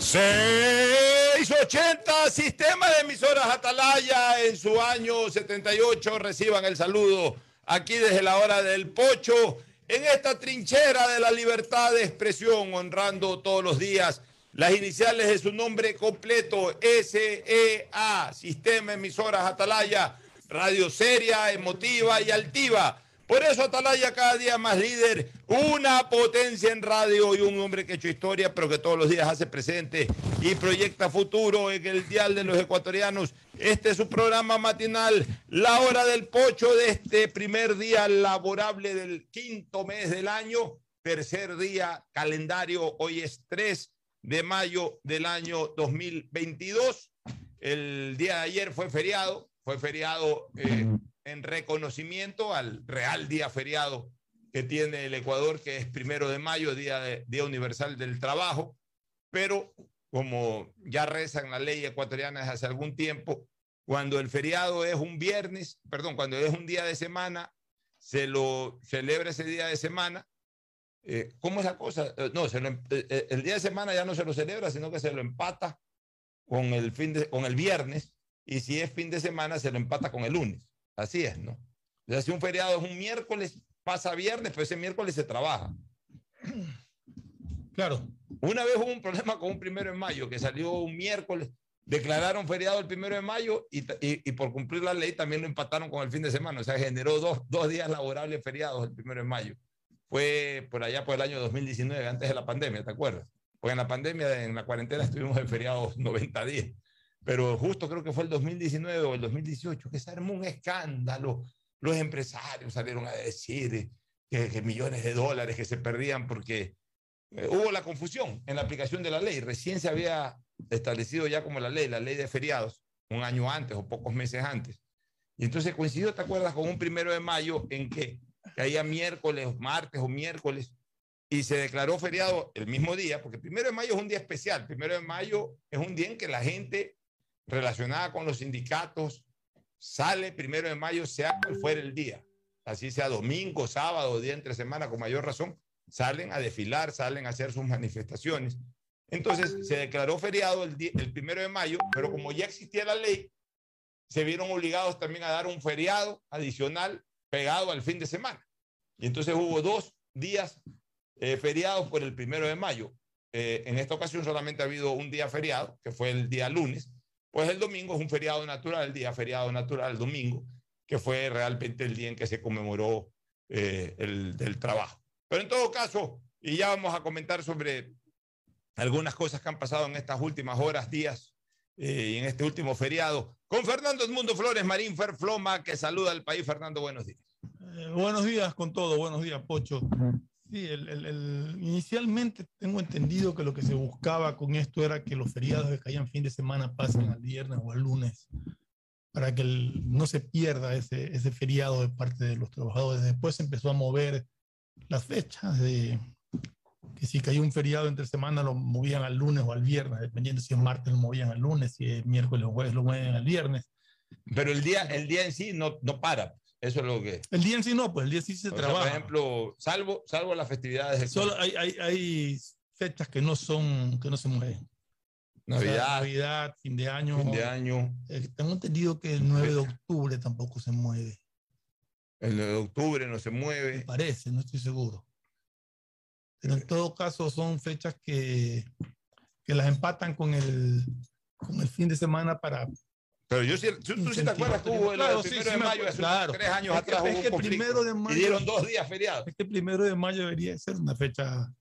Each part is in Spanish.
680, sistema de emisoras Atalaya en su año 78. Reciban el saludo aquí desde la hora del pocho, en esta trinchera de la libertad de expresión, honrando todos los días las iniciales de su nombre completo, SEA, Sistema Emisoras Atalaya, radio seria, emotiva y altiva por eso Atalaya cada día más líder, una potencia en radio y un hombre que ha hecho historia, pero que todos los días hace presente y proyecta futuro en el dial de los ecuatorianos. Este es su programa matinal, la hora del pocho de este primer día laborable del quinto mes del año, tercer día calendario, hoy es 3 de mayo del año 2022. El día de ayer fue feriado, fue feriado eh, en reconocimiento al real día feriado que tiene el Ecuador, que es primero de mayo, Día, día Universal del Trabajo, pero como ya rezan la ley ecuatoriana desde hace algún tiempo, cuando el feriado es un viernes, perdón, cuando es un día de semana, se lo celebra ese día de semana. Eh, ¿Cómo es la cosa? Eh, no, se em, eh, el día de semana ya no se lo celebra, sino que se lo empata con el, fin con el viernes, y si es fin de semana, se lo empata con el lunes. Así es, ¿no? O sea, si un feriado es un miércoles, pasa viernes, pues ese miércoles se trabaja. Claro. Una vez hubo un problema con un primero de mayo, que salió un miércoles, declararon feriado el primero de mayo y, y, por cumplir la ley también lo empataron con el fin de semana. O sea, generó dos, dos días laborables feriados el primero de mayo. Fue por allá por el año 2019, antes de la pandemia, ¿te acuerdas? Porque en la pandemia, en la cuarentena, estuvimos en feriados 90 días pero justo creo que fue el 2019 o el 2018 que se armó un escándalo. Los empresarios salieron a decir que, millones de dólares que se perdían porque eh, hubo la confusión en la aplicación de la ley. Recién se había establecido ya como la ley, la ley de feriados, un año antes o pocos meses antes. Y entonces coincidió, ¿te acuerdas? Con un primero de mayo en que caía miércoles, martes o miércoles, y se declaró feriado el mismo día, porque primero de mayo es un día especial. Primero de mayo es un día en que la gente relacionada con los sindicatos sale primero de mayo, sea cual fuera el día, así sea domingo, sábado, día entre semana, con mayor razón, salen a desfilar, salen a hacer sus manifestaciones. Entonces se declaró feriado el, el primero de mayo, pero como ya existía la ley, se vieron obligados también a dar un feriado adicional pegado al fin de semana. Y entonces hubo dos días eh, feriados por el primero de mayo. Eh, en esta ocasión solamente ha habido un día feriado, que fue el día lunes, pues el domingo es un feriado natural, el día feriado natural, el domingo, que fue realmente el día en que se conmemoró eh, el del trabajo. Pero en todo caso, y ya vamos a comentar sobre algunas cosas que han pasado en estas últimas horas, días eh, y en este último feriado, con Fernando Edmundo Flores Marín Ferfloma, que saluda al país. Fernando, buenos días. Eh, buenos días con todo, buenos días, Pocho. Sí, el, inicialmente tengo entendido que lo que se buscaba con esto era que los feriados que caían fin de semana pasen al viernes o al lunes, para que no se pierda ese, ese feriado de parte de los trabajadores. Después se empezó a mover las fechas de que si caía un feriado entre semana lo movían al lunes o al viernes, dependiendo si es martes lo movían al lunes, si es miércoles o jueves lo mueven al viernes. Pero el día, el día en sí no, no para. Eso es lo que. El día en sí no, pues el día sí se trabaja. por ejemplo, salvo, salvo las festividades. Solo hay, hay, hay, fechas que no son, que no se mueven. Navidad. Navidad, fin de año. Fin de año. Eh, tengo entendido que el 9 de octubre tampoco se mueve. El 9 de octubre no se mueve. Me parece, no estoy seguro. Pero en todo caso son fechas que, que las empatan con el, con el fin de semana para pero yo sí, tú, tú sí te acuerdas que hubo el, primero de mayo, hace tres años atrás es que primero de mayo, y dieron dos días feriados. Es que el primero de mayo debería ser una fecha,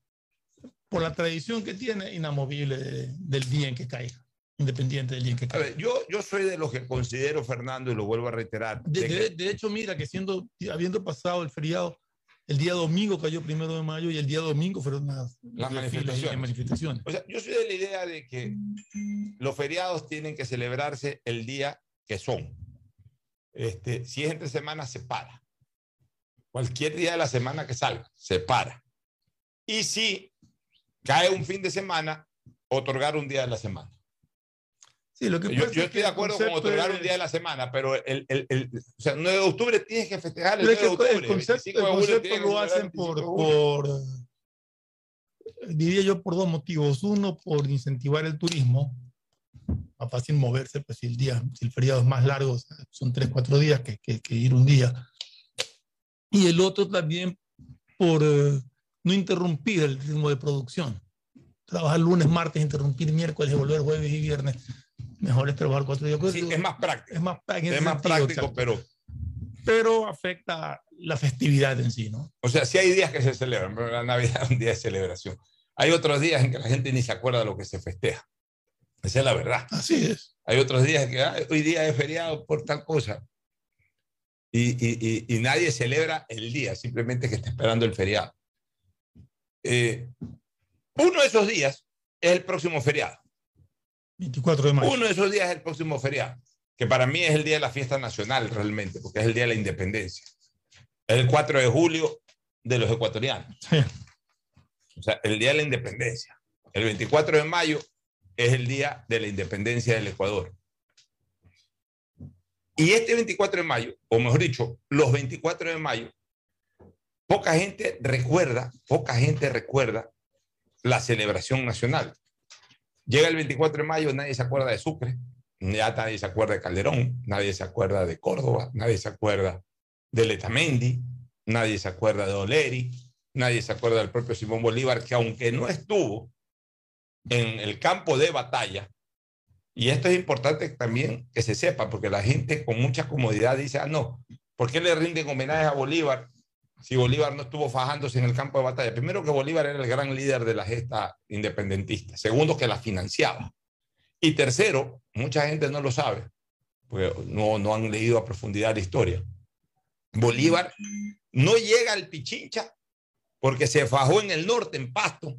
por la tradición que tiene, inamovible del día en que caiga, independiente del día en que caiga. A ver, yo, yo soy de los que considero, Fernando, y lo vuelvo a reiterar. De, de hecho, mira, que siendo, habiendo pasado el feriado, el día domingo cayó primero de mayo y el día domingo fueron las, las manifestaciones. manifestaciones. O sea, yo soy de la idea de que los feriados tienen que celebrarse el día que son. Este, si es entre semanas, se para. Cualquier día de la semana que salga, se para. Y si cae un fin de semana, otorgar un día de la semana. Sí, lo que yo, yo estoy de acuerdo con otorgar un día de la semana, pero el, el, el, o sea, 9 de octubre tienes que festejar el 9 de octubre. El concepto, el concepto lo hacen por, por, diría yo por dos motivos. Uno, por incentivar el turismo. Más fácil moverse, pues si el día, si el feriado es más largo, son tres, cuatro días que, que, que ir un día. Y el otro también por eh, no interrumpir el ritmo de producción. Trabajar lunes, martes, interrumpir miércoles volver jueves y viernes. Mejor es trabajar cuatro días. Sí, es más práctico. Es más, Es más práctico, exacto. pero, pero afecta la festividad en sí, ¿no? o sea, sí hay días que se celebran, pero la Navidad es un día de celebración. Hay otros días en que la gente ni se acuerda de lo que se festeja. Esa es la verdad. Así es. Hay otros días que "Ah, hoy día es feriado por tal cosa. Y, y- y- y nadie celebra el día, simplemente que está esperando el feriado. Eh, uno de esos días es el próximo feriado. 24 de mayo. Uno de esos días es el próximo feriado, que para mí es el día de la fiesta nacional realmente, porque es el día de la independencia. Es el 4 de julio de los ecuatorianos. Sí. O sea, el día de la independencia. El 24 de mayo es el día de la independencia del Ecuador. Y este 24 de mayo, o mejor dicho, los 24 de mayo, poca gente recuerda, poca gente recuerda la celebración nacional. Llega el 24 de mayo, nadie se acuerda de Sucre, ya nadie se acuerda de Calderón, nadie se acuerda de Córdoba, nadie se acuerda de Letamendi, nadie se acuerda de Oleri, nadie se acuerda del propio Simón Bolívar, que aunque no estuvo en el campo de batalla, y esto es importante también que se sepa, porque la gente con mucha comodidad dice, ah, no, ¿por qué le rinden homenaje a Bolívar si Bolívar no estuvo fajándose en el campo de batalla? Primero que Bolívar era el gran líder de la gesta independentista, segundo que la financiaba, y tercero, mucha gente no lo sabe, porque no, no han leído a profundidad la historia. Bolívar no llega al Pichincha porque se fajó en el norte, en Pasto,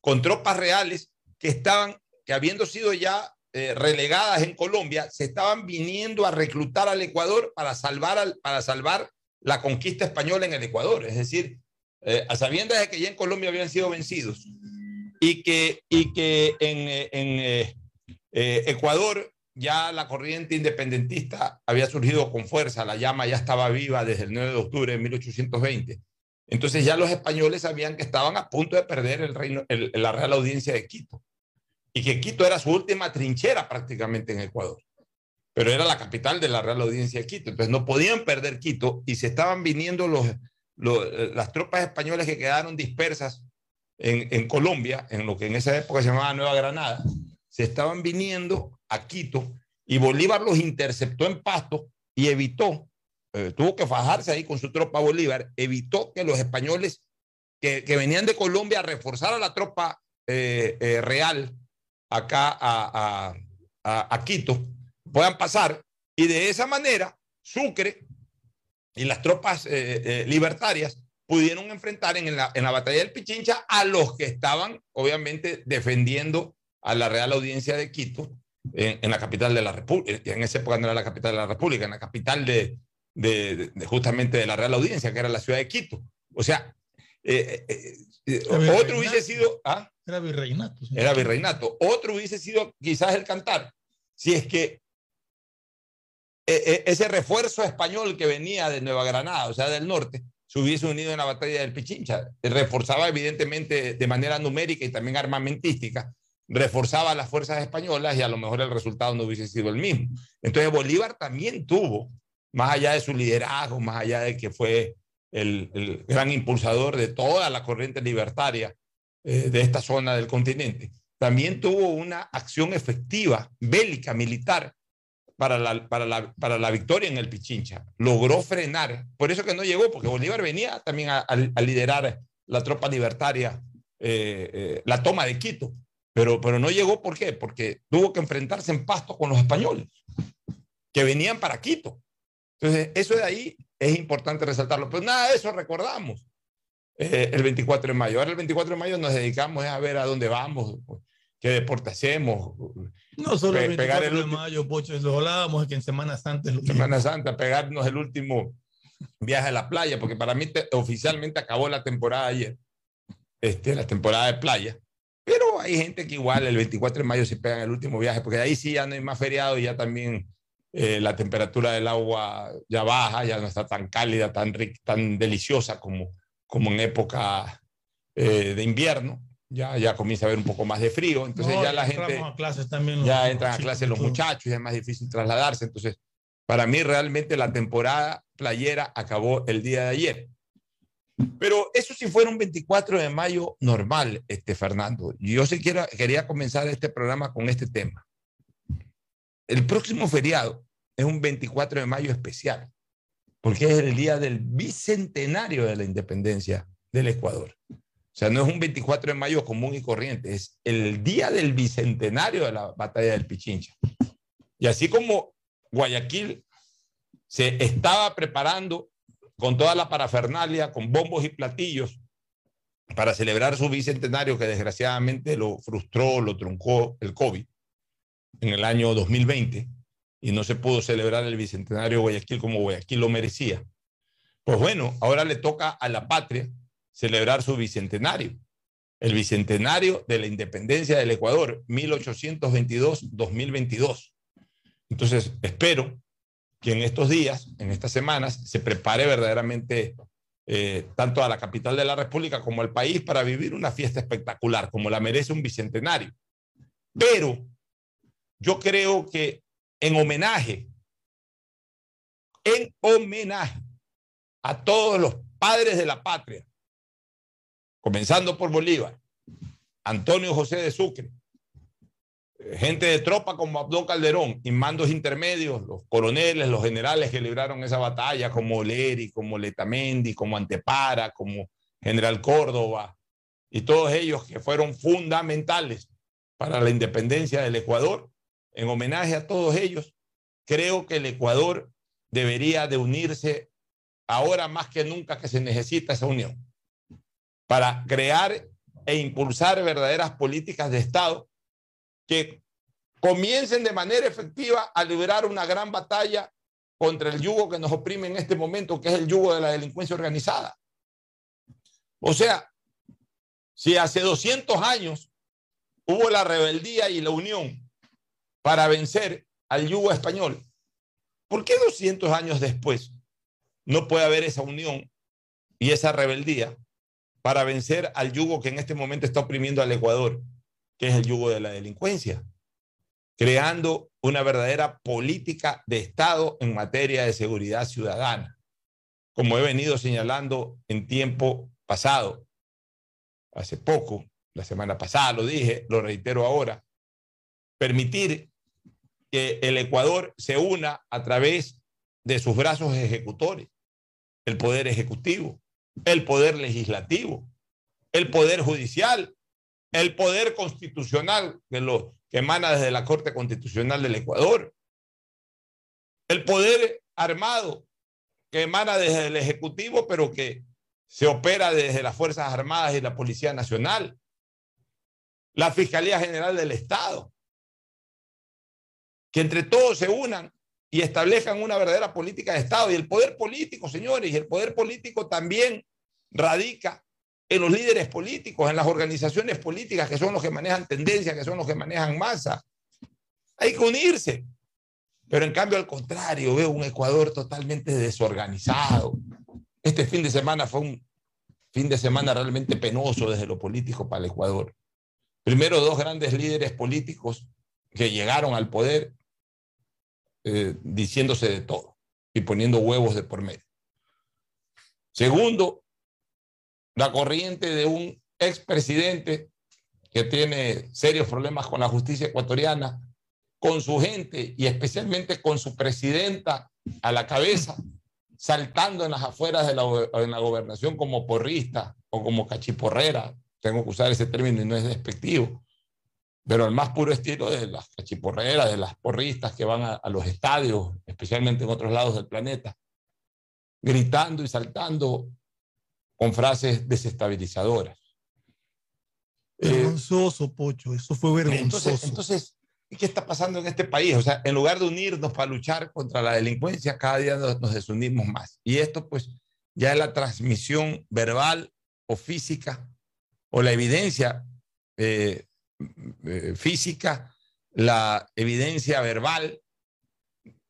con tropas reales que estaban, que habiendo sido ya eh, relegadas en Colombia, se estaban viniendo a reclutar al Ecuador para salvar, al, para salvar la conquista española en el Ecuador. Es decir, eh, a sabiendas de que ya en Colombia habían sido vencidos y que, y que en, eh, eh, eh, Ecuador ya la corriente independentista había surgido con fuerza, la llama ya estaba viva desde el 9 de octubre de 1820. Entonces ya los españoles sabían que estaban a punto de perder el reino, el- la Real Audiencia de Quito y que Quito era su última trinchera prácticamente en Ecuador, pero era la capital de la Real Audiencia de Quito, entonces no podían perder Quito y se estaban viniendo los, los- eh, las tropas españolas que quedaron dispersas en, en Colombia, en lo que en esa época se llamaba Nueva Granada, se estaban viniendo a Quito y Bolívar los interceptó en Pasto y evitó, eh, tuvo que fajarse ahí con su tropa Bolívar, evitó que los españoles que, que venían de Colombia a reforzar a la tropa eh, eh, real acá a, a- a- a Quito puedan pasar y de esa manera Sucre y las tropas eh, eh, libertarias pudieron enfrentar en la, en la batalla del Pichincha a los que estaban obviamente defendiendo a la Real Audiencia de Quito en, en la capital de la República, en esa época no era la capital de la República, en la capital de, de- de- justamente de la Real Audiencia, que era la ciudad de Quito. O sea, eh, eh, eh, otro hubiese sido... ¿ah? Era virreinato. sí. era virreinato. Otro hubiese sido quizás el cantar, si es que ese refuerzo español que venía de Nueva Granada, o sea, del norte, se hubiese unido en la batalla del Pichincha. Reforzaba evidentemente de manera numérica y también armamentística, reforzaba las fuerzas españolas y a lo mejor el resultado no hubiese sido el mismo. Entonces Bolívar también tuvo, más allá de su liderazgo, más allá de que fue el, el gran impulsador de toda la corriente libertaria eh, de esta zona del continente, también tuvo una acción efectiva, bélica, militar, para la, para, la, para la victoria en el Pichincha. Logró frenar, por eso que no llegó, porque Bolívar venía también a, liderar la tropa libertaria, eh, eh, la toma de Quito, pero, pero no llegó, ¿por qué? Porque tuvo que enfrentarse en pasto con los españoles, que venían para Quito. Entonces, eso de ahí es importante resaltarlo, pero nada de eso recordamos eh, el 24 de mayo. Ahora el 24 de mayo nos dedicamos a ver a dónde vamos, qué deporte hacemos, No solo el Pe- pegar 24 el de último- mayo, Pocho, lo hablábamos que en Semana Santa es. Semana Santa, pegarnos el último viaje a la playa, porque para mí te- oficialmente acabó la temporada ayer, este, la temporada de playa. Pero hay gente que igual el 24 de mayo se pegan el último viaje, porque ahí sí ya no hay más feriado y ya también eh, la temperatura del agua ya baja, ya no está tan cálida, tan rica, tan deliciosa como, como en época eh, de invierno. Ya, ya comienza a haber un poco más de frío, entonces ya la gente... A clases también ya entran a clases los muchachos, ya es más difícil trasladarse, entonces para mí realmente la temporada playera acabó el día de ayer. Pero eso sí fuera un 24 de mayo normal, este Fernando. Yo sí quiero, quería comenzar este programa con este tema. El próximo feriado es un 24 de mayo especial, porque es el día del bicentenario de la independencia del Ecuador. Sea, no es un 24 de mayo común y corriente, es el día del bicentenario de la batalla del Pichincha. Y así como Guayaquil se estaba preparando con toda la parafernalia, con bombos y platillos, para celebrar su bicentenario que desgraciadamente lo frustró, lo truncó el COVID en el año 2020 y no se pudo celebrar el bicentenario de Guayaquil como Guayaquil lo merecía. Pues bueno, ahora le toca a la patria celebrar su bicentenario, el bicentenario de la independencia del Ecuador, 1822-2022. Entonces, espero que en estos días, en estas semanas, se prepare verdaderamente eh, tanto a la capital de la República como al país para vivir una fiesta espectacular, como la merece un bicentenario. Pero yo creo que en homenaje, en homenaje a todos los padres de la patria, comenzando por Bolívar, Antonio José de Sucre, gente de tropa como Abdón Calderón y mandos intermedios, los coroneles, los generales que libraron esa batalla, como Leri, como Letamendi, como Antepara, como General Córdoba, y todos ellos que fueron fundamentales para la independencia del Ecuador, en homenaje a todos ellos, creo que el Ecuador debería de unirse ahora más que nunca que se necesita esa unión para crear e impulsar verdaderas políticas de Estado que comiencen de manera efectiva a liberar una gran batalla contra el yugo que nos oprime en este momento, que es el yugo de la delincuencia organizada. O sea, si hace 200 años hubo la rebeldía y la unión para vencer al yugo español, ¿por qué 200 años después no puede haber esa unión y esa rebeldía para vencer al yugo que en este momento está oprimiendo al Ecuador que es el yugo de la delincuencia, creando una verdadera política de Estado en materia de seguridad ciudadana, como he venido señalando en tiempo pasado, hace poco, la semana pasada lo dije, lo reitero ahora, permitir que el Ecuador se una a través de sus brazos ejecutores, el poder ejecutivo, el poder legislativo, el poder judicial el poder constitucional que, lo, que emana desde la Corte Constitucional del Ecuador, el poder armado que emana desde el Ejecutivo, pero que se opera desde las Fuerzas Armadas y la Policía Nacional, la Fiscalía General del Estado, que entre todos se unan y establezcan una verdadera política de Estado. Y el poder político, señores, y el poder político también radica en los líderes políticos, en las organizaciones políticas, que son los que manejan tendencia, que son los que manejan masa. Hay que unirse. Pero en cambio, al contrario, veo un Ecuador totalmente desorganizado. Este fin de semana fue un fin de semana realmente penoso desde lo político para el Ecuador. Primero, dos grandes líderes políticos que llegaron al poder eh, diciéndose de todo y poniendo huevos de por medio. Segundo, la corriente de un expresidente que tiene serios problemas con la justicia ecuatoriana, con su gente y especialmente con su presidenta a la cabeza, saltando en las afueras de la, la gobernación como porrista o como cachiporrera. Tengo que usar ese término y no es despectivo, pero el más puro estilo de las cachiporreras, de las porristas que van a, a los estadios, especialmente en otros lados del planeta, gritando y saltando con frases desestabilizadoras. Eh, vergonzoso, Pocho, eso fue vergonzoso. Entonces, entonces, ¿qué está pasando en este país? O sea, en lugar de unirnos para luchar contra la delincuencia, cada día nos, desunimos más. Y esto, pues, ya es la transmisión verbal o física, o la evidencia eh, eh, física, la evidencia verbal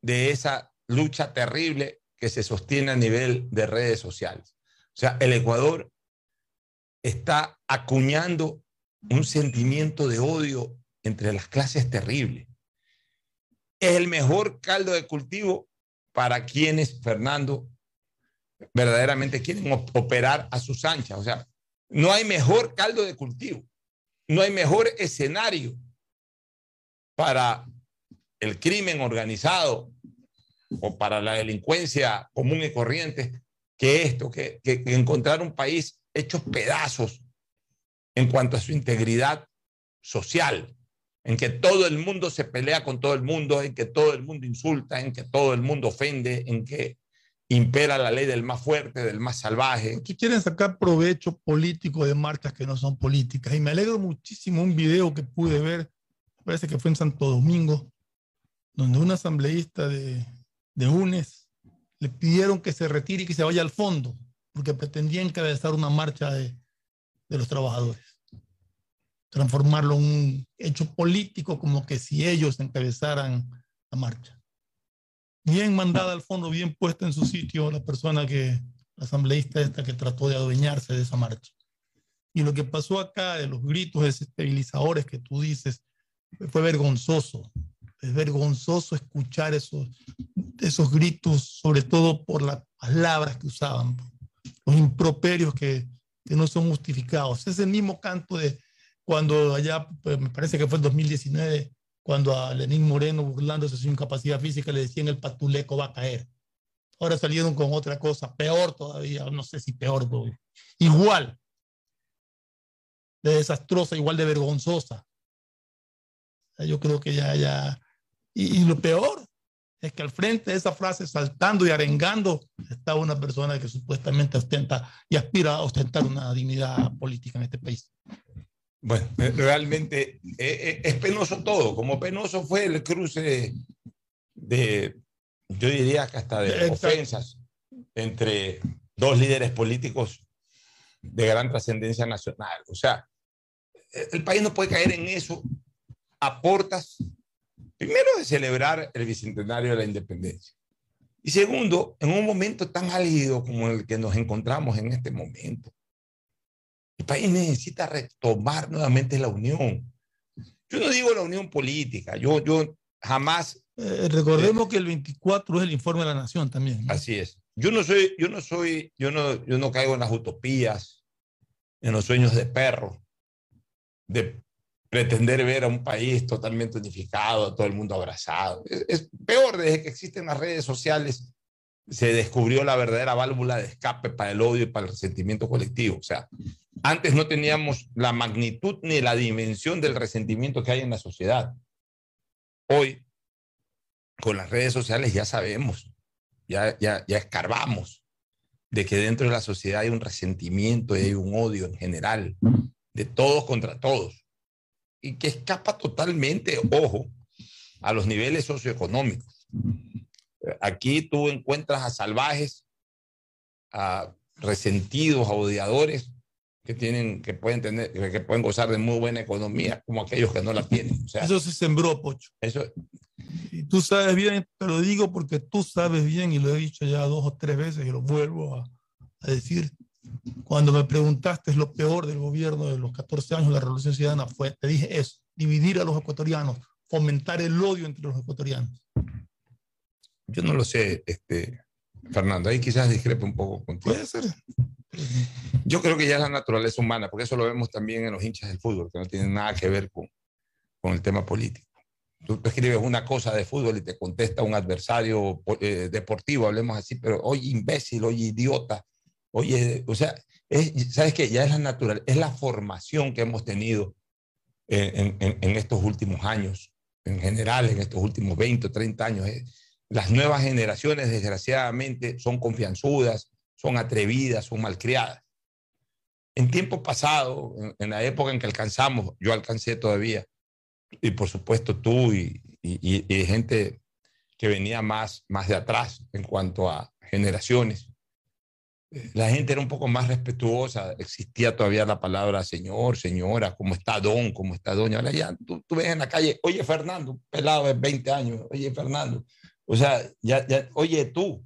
de esa lucha terrible que se sostiene a nivel de redes sociales. O sea, el Ecuador está acuñando un sentimiento de odio entre las clases terrible. Es el mejor caldo de cultivo para quienes, Fernando, verdaderamente quieren operar a sus anchas. O sea, no hay mejor caldo de cultivo, no hay mejor escenario para el crimen organizado o para la delincuencia común y corriente que esto, que, que, encontrar un país hecho pedazos en cuanto a su integridad social, en que todo el mundo se pelea con todo el mundo, en que todo el mundo insulta, en que todo el mundo ofende, en que impera la ley del más fuerte, del más salvaje. Que quieren sacar provecho político de marcas que no son políticas. Y me alegro muchísimo un video que pude ver, parece que fue en Santo Domingo, donde un asambleísta de, de UNES le pidieron que se retire y que se vaya al fondo, porque pretendía encabezar una marcha de, de los trabajadores. Transformarlo en un hecho político, como que si ellos encabezaran la marcha. Bien mandada al fondo, bien puesta en su sitio la persona que, la asambleísta esta que trató de adueñarse de esa marcha. Y lo que pasó acá de los gritos desestabilizadores que tú dices fue vergonzoso. Es vergonzoso escuchar esos, esos gritos, sobre todo por las palabras que usaban, los improperios que, que no son justificados. Es el mismo canto de cuando allá, pues, me parece que fue en 2019, cuando a Lenín Moreno, burlándose de su incapacidad física, le decían el patuleco va a caer. Ahora salieron con otra cosa, peor todavía, no sé si peor, igual de desastrosa, igual de vergonzosa. Yo creo que ya, ya, y, lo peor es que al frente de esa frase, saltando y arengando, está una persona que supuestamente ostenta y aspira a ostentar una dignidad política en este país. Bueno, eh, realmente eh, eh, es penoso todo, como penoso fue el cruce de, yo diría que hasta de ofensas entre dos líderes políticos de gran trascendencia nacional. O sea, el país no puede caer en eso a portas Primero, de celebrar el bicentenario de la independencia. Y segundo, en un momento tan álgido como el que nos encontramos en este momento. El país necesita retomar nuevamente la unión. Yo no digo la unión política, yo, yo jamás... Eh, recordemos que el 24 es el informe de la nación también. Así es. Yo no soy, yo no soy, yo no, yo no caigo en las utopías, en los sueños de perro, de pretender ver a un país totalmente unificado, todo el mundo abrazado. Es, peor, desde que existen las redes sociales, se descubrió la verdadera válvula de escape para el odio y para el resentimiento colectivo. O sea, antes no teníamos la magnitud ni la dimensión del resentimiento que hay en la sociedad. Hoy, con las redes sociales ya sabemos, ya, ya, ya escarbamos de que dentro de la sociedad hay un resentimiento y hay un odio en general, de todos contra todos y que escapa totalmente, ojo, a los niveles socioeconómicos. Aquí tú encuentras a salvajes, a resentidos, a odiadores que tienen, que pueden tener, que pueden gozar de muy buena economía, como aquellos que no la tienen. eso se sembró, Pocho. Eso. Y tú sabes bien, te lo digo porque tú sabes bien y lo he dicho ya dos o tres veces y lo vuelvo a, a decir. Cuando me preguntaste lo peor del gobierno de los 14 años de la Revolución Ciudadana, fue, te dije eso, dividir a los ecuatorianos, fomentar el odio entre los ecuatorianos. Yo no lo sé, este, Fernando, ahí quizás discrepe un poco contigo. Puede ser. Yo creo que ya es la naturaleza humana, porque eso lo vemos también en los hinchas del fútbol, que no tienen nada que ver con, con el tema político. Tú escribes una cosa de fútbol y te contesta un adversario eh, deportivo, hablemos así, pero oye imbécil, oye idiota, Oye, o sea, ¿sabes qué? Ya es la natural, es la formación que hemos tenido en, estos últimos años, en general, en estos últimos 20 o 30 años. Eh. Las nuevas generaciones, desgraciadamente, son confianzudas, son atrevidas, son malcriadas. En tiempo pasado, en, la época en que alcanzamos, yo alcancé todavía, y por supuesto tú y, y gente que venía más, más de atrás en cuanto a generaciones, la gente era un poco más respetuosa, existía todavía la palabra señor, señora, cómo está don, cómo está doña. Ahora ya tú, ves en la calle, oye Fernando, pelado de 20 años, oye Fernando, o sea, ya, ya, oye tú,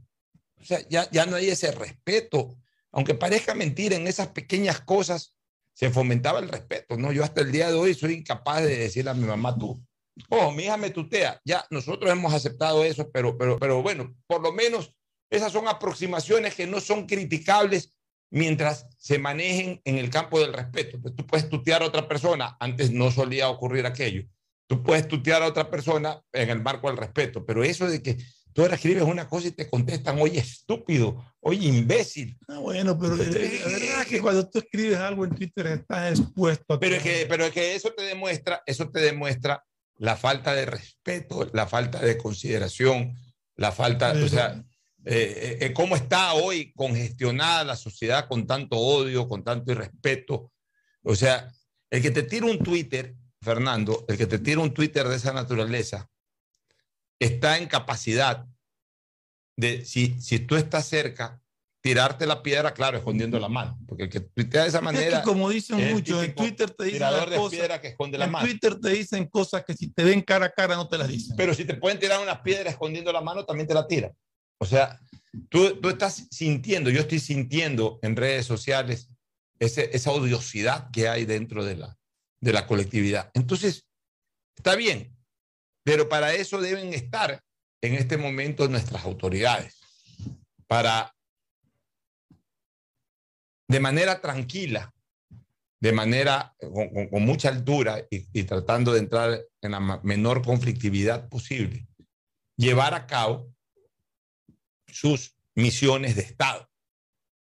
o sea, ya, ya no hay ese respeto, aunque parezca mentir en esas pequeñas cosas, se fomentaba el respeto, ¿no? Yo hasta el día de hoy soy incapaz de decirle a mi mamá tú. Oh, mi hija me tutea. Ya, nosotros hemos aceptado eso, pero, pero, pero bueno, por lo menos esas son aproximaciones que no son criticables mientras se manejen en el campo del respeto. Pues tú puedes tutear a otra persona, antes no solía ocurrir aquello. Tú puedes tutear a otra persona en el marco del respeto, pero eso de que tú ahora escribes una cosa y te contestan, oye, estúpido, oye, imbécil. Ah, bueno, pero la verdad es que cuando tú escribes algo en Twitter estás expuesto a... Pero es, que, pero es que eso te demuestra, eso te demuestra la falta de respeto, la falta de consideración, la falta, o sea, eh, eh, cómo está hoy congestionada la sociedad con tanto odio, con tanto irrespeto. O sea, el que te tira un Twitter, Fernando, el que te tira un Twitter de esa naturaleza, está en capacidad de, si, si tú estás cerca, tirarte la piedra, claro, escondiendo la mano. Porque el que tuitea de esa manera. Es que como dicen muchos, en Twitter te dicen. cosas, que esconde la en Twitter te dicen cosas que si te ven cara a cara no te las dicen. Pero si te pueden tirar unas piedras escondiendo la mano, también te la tiran. O sea, tú, tú estás sintiendo, yo estoy sintiendo en redes sociales ese, esa odiosidad que hay dentro de la, de la colectividad. Entonces, está bien, pero para eso deben estar en este momento nuestras autoridades, para de manera tranquila, de manera con, mucha altura y, tratando de entrar en la menor conflictividad posible, llevar a cabo sus misiones de Estado,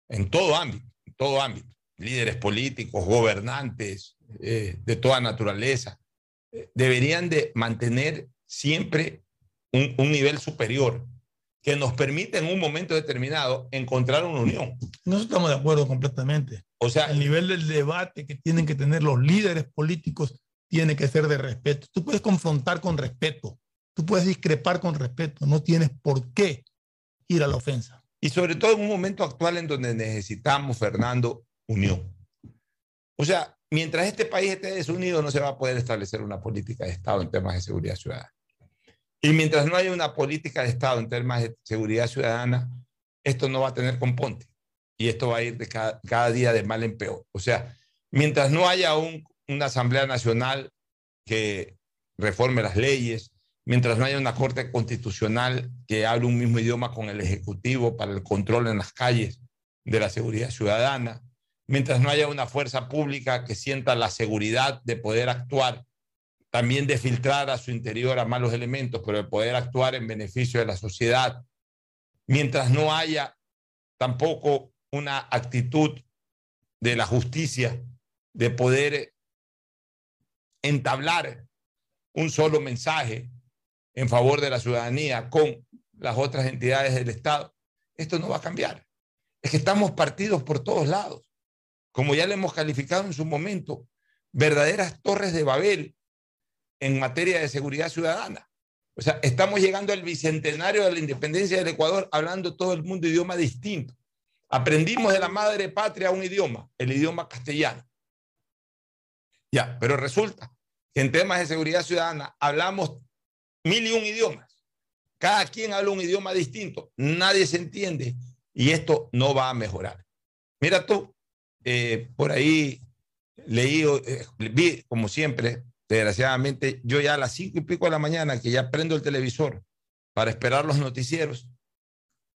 en todo ámbito, en todo ámbito, líderes políticos, gobernantes eh, de toda naturaleza, deberían de mantener siempre un, un, nivel superior que nos permite en un momento determinado encontrar una unión. No estamos de acuerdo completamente. O sea, el nivel del debate que tienen que tener los líderes políticos tiene que ser de respeto. Tú puedes confrontar con respeto, tú puedes discrepar con respeto, no tienes por qué ir a la ofensa. Y sobre todo en un momento actual en donde necesitamos, Fernando, unión. O sea, mientras este país esté desunido, no se va a poder establecer una política de Estado en temas de seguridad ciudadana. Y mientras no haya una política de Estado en temas de seguridad ciudadana, esto no va a tener componte. Y esto va a ir de cada, cada día de mal en peor. O sea, mientras no haya un, una Asamblea Nacional que reforme las leyes, mientras no haya una Corte Constitucional que hable un mismo idioma con el Ejecutivo para el control en las calles de la seguridad ciudadana, mientras no haya una fuerza pública que sienta la seguridad de poder actuar, también de filtrar a su interior a malos elementos, pero de poder actuar en beneficio de la sociedad, mientras no haya tampoco una actitud de la justicia de poder entablar un solo mensaje en favor de la ciudadanía con las otras entidades del Estado, esto no va a cambiar. Es que estamos partidos por todos lados. Como ya le hemos calificado en su momento, verdaderas torres de Babel en materia de seguridad ciudadana. O sea, estamos llegando al bicentenario de la independencia del Ecuador hablando todo el mundo idioma distinto. Aprendimos de la madre patria un idioma, el idioma castellano. Ya, pero resulta que en temas de seguridad ciudadana hablamos mil y un idiomas. Cada quien habla un idioma distinto, nadie se entiende y esto no va a mejorar. Mira tú, eh, por ahí leí, eh, vi como siempre, desgraciadamente, yo ya a las cinco y pico de la mañana que ya prendo el televisor para esperar los noticieros,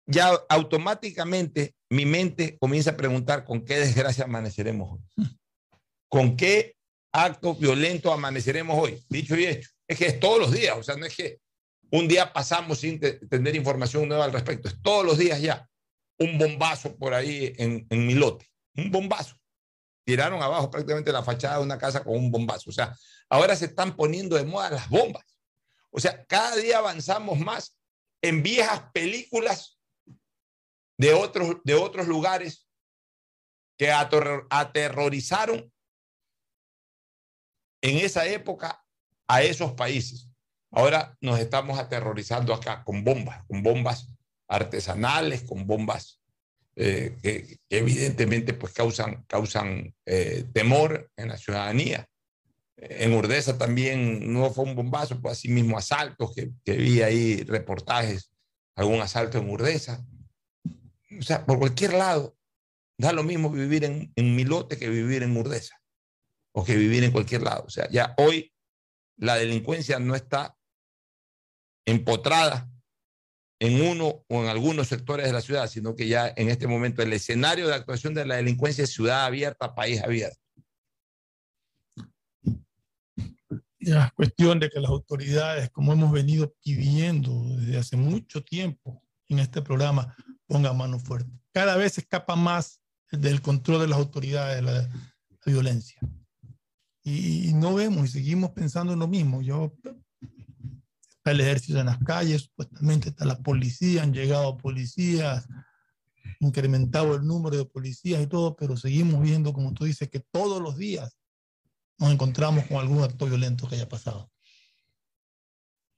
ya automáticamente mi mente comienza a preguntar con qué desgracia amaneceremos hoy. ¿Con qué acto violento amaneceremos hoy? Dicho y hecho. Es que es todos los días, o sea, no es que un día pasamos sin tener información nueva al respecto, es todos los días ya un bombazo por ahí en, en mi lote, un bombazo. Tiraron abajo prácticamente la fachada de una casa con un bombazo. O sea, ahora se están poniendo de moda las bombas. O sea, cada día avanzamos más en viejas películas de otros, de otros lugares que aterrorizaron en esa época a esos países. Ahora nos estamos aterrorizando acá con bombas, con bombas artesanales, con bombas eh, que, que, evidentemente pues causan, causan eh, temor en la ciudadanía. En Urdesa también no fue un bombazo, pues así mismo asaltos, que, que vi ahí reportajes, algún asalto en Urdesa. O sea, por cualquier lado Da lo mismo vivir en, en Milote que vivir en Urdesa o que vivir en cualquier lado. O sea, ya hoy la delincuencia no está empotrada en uno o en algunos sectores de la ciudad, sino que ya en este momento el escenario de actuación de la delincuencia es ciudad abierta, país abierto. Ya, cuestión de que las autoridades, como hemos venido pidiendo desde hace mucho tiempo en este programa, pongan mano fuerte. Cada vez escapa más del control de las autoridades la, la violencia. Y, y, no vemos y seguimos pensando en lo mismo. Yo, está el ejército en las calles, supuestamente está la policía, han llegado policías, incrementado el número de policías y todo, pero seguimos viendo, como tú dices, que todos los días nos encontramos con algún acto violento que haya pasado.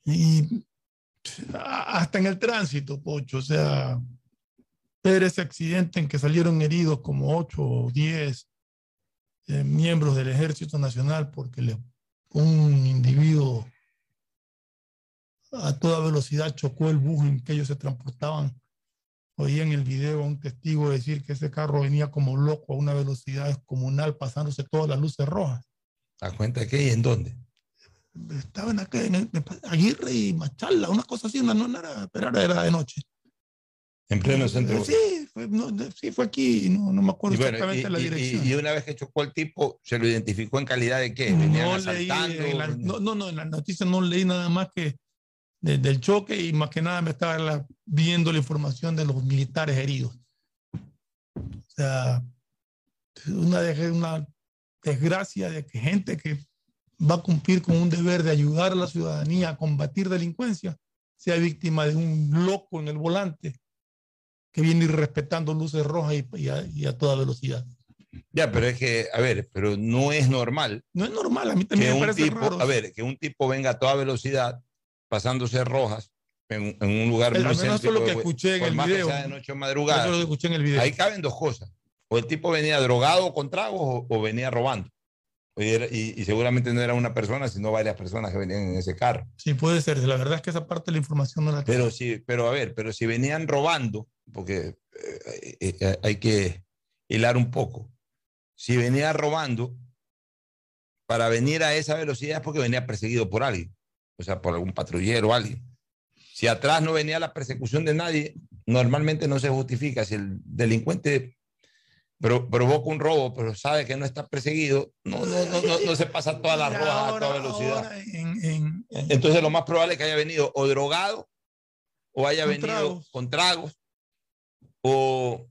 Y hasta en el tránsito, Pocho, o sea, ver ese accidente en que salieron heridos como 8 o 10 eh, miembros del Ejército Nacional porque le, un individuo a toda velocidad chocó el bus en que ellos se transportaban. Oí en el video a un testigo decir que ese carro venía como loco a una velocidad descomunal, pasándose todas las luces rojas. ¿A cuenta de qué y en dónde? Estaba en, acá, en Aguirre y Machala, una cosa así, una, no era, pero era de noche. En pleno centro. Sí, fue, no, sí, fue aquí, no, no me acuerdo Y, bueno, exactamente y, la y- dirección. y una vez que chocó el tipo, ¿se lo identificó en calidad de qué? ¿Venían no, leí la- no, no, no, en la noticia no leí nada más que de- del choque y más que nada me estaba la- viendo la información de los militares heridos. O sea, una, una desgracia de que gente que va a cumplir con un deber de ayudar a la ciudadanía a combatir delincuencia sea víctima de un loco en el volante que viene irrespetando luces rojas y, y a, y a toda velocidad. Ya, pero es que, a ver, pero no es normal No es normal, a mí también me un parece tipo, raro. a ver, que un tipo venga a toda velocidad pasándose rojas en, en un lugar muy menos eso es lo que escuché en el que video. sea de noche o Eso lo escuché en el video. Ahí caben dos cosas. O el tipo venía drogado con tragos o, o venía robando. O era- Y, y seguramente no era una persona, sino varias personas que venían en ese carro. Sí, puede ser. La verdad es que esa parte de la información no la tengo. Pero sí, pero a ver, pero si venían robando, porque eh, eh, eh, hay que hilar un poco. Si venía robando, para venir a esa velocidad es porque venía perseguido por alguien, o sea, por algún patrullero o alguien. Si atrás no venía la persecución de nadie, normalmente no se justifica. Si el delincuente pro- provoca un robo, pero sabe que no está perseguido, no, no, no, no, no se pasa todas las rojas a toda velocidad. Entonces lo más probable es que haya venido o drogado o haya venido con tragos o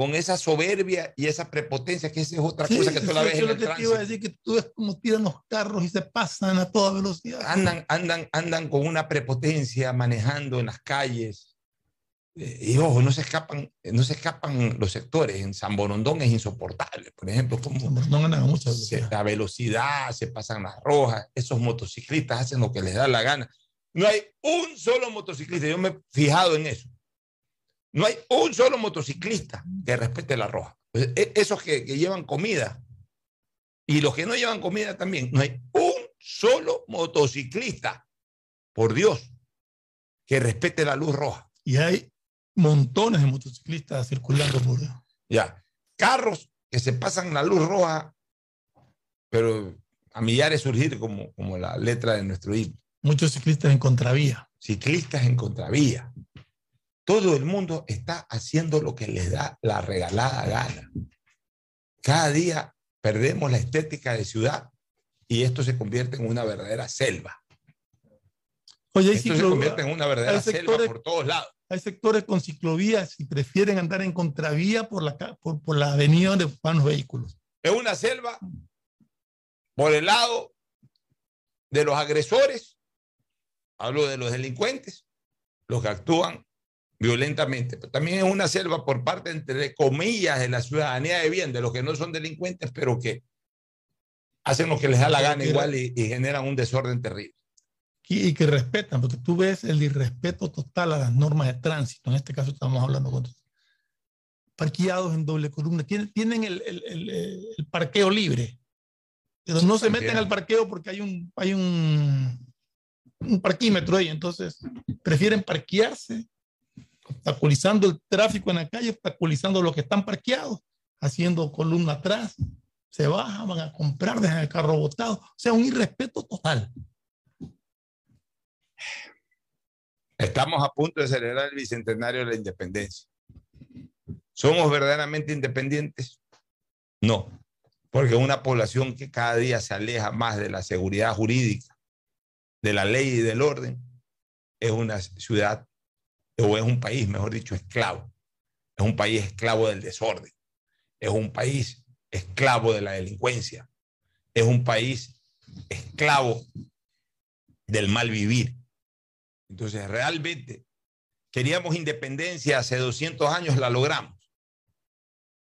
con esa soberbia y esa prepotencia, que esa es otra Sí, cosa que tú la ves es en lo el que te iba a decir, que tú ves cómo tiran los carros y se pasan a toda velocidad. Andan, andan, andan con una prepotencia manejando en las calles. Eh, Y ojo, no se escapan, no se escapan los sectores. En San Borondón es insoportable, por ejemplo, como No andan a mucha velocidad. la velocidad, se pasan las rojas, esos motociclistas hacen lo que les da la gana. No hay un solo motociclista, yo me he fijado en eso. No hay un solo motociclista que respete la roja. Pues, e- esos que, que llevan comida y los que no llevan comida también, no hay un solo motociclista, por Dios, que respete la luz roja. Y hay montones de motociclistas circulando por Ya, carros que se pasan la luz roja, pero a millares surgir como, como la letra de nuestro himno. muchos ciclistas en contravía. Ciclistas en contravía. Todo el mundo está haciendo lo que les da la regalada gana. Cada día perdemos la estética de ciudad y esto se convierte en una verdadera selva. Oye, Esto se convierte en una verdadera selva por todos lados. hay sectores con ciclovías y prefieren andar en contravía por la, por, por la avenida donde van los vehículos. Es una selva por el lado de los agresores, hablo de los delincuentes, los que actúan violentamente, pero también es una selva por parte, entre comillas, de la ciudadanía de bien, de los que no son delincuentes, pero que hacen lo que les da la gana igual y, y generan un desorden terrible. y, y que respetan, porque tú ves el irrespeto total a las normas de tránsito. En este caso estamos hablando con parqueados en doble columna. Tienen, tienen el, el- el- el parqueo libre, pero no se meten al parqueo porque hay un, hay un, un parquímetro ahí. Entonces prefieren parquearse, obstaculizando el tráfico en la calle, obstaculizando los que están parqueados haciendo columna atrás, se bajan, van a comprar, dejan el carro botado. O sea, un irrespeto total. Estamos a punto de celebrar el bicentenario de la independencia. ¿Somos verdaderamente independientes? No, porque una población que cada día se aleja más de la seguridad jurídica, de la ley y del orden, es una ciudad o es un país, mejor dicho, esclavo. Es un país esclavo del desorden. Es un país esclavo de la delincuencia. Es un país esclavo del mal vivir. Entonces, realmente, queríamos independencia hace 200 años, la logramos.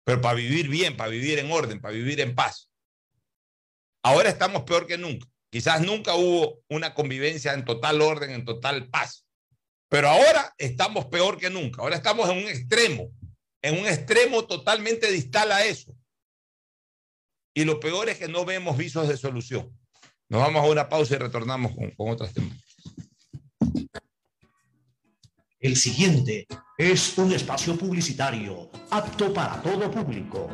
Pero para vivir bien, para vivir en orden, para vivir en paz. Ahora estamos peor que nunca. Quizás nunca hubo una convivencia en total orden, en total paz. Pero ahora estamos peor que nunca. Ahora estamos en un extremo, en un extremo totalmente distal a eso. Y lo peor es que no vemos visos de solución. Nos vamos a una pausa y retornamos con, con otras temas. El siguiente es un espacio publicitario apto para todo público.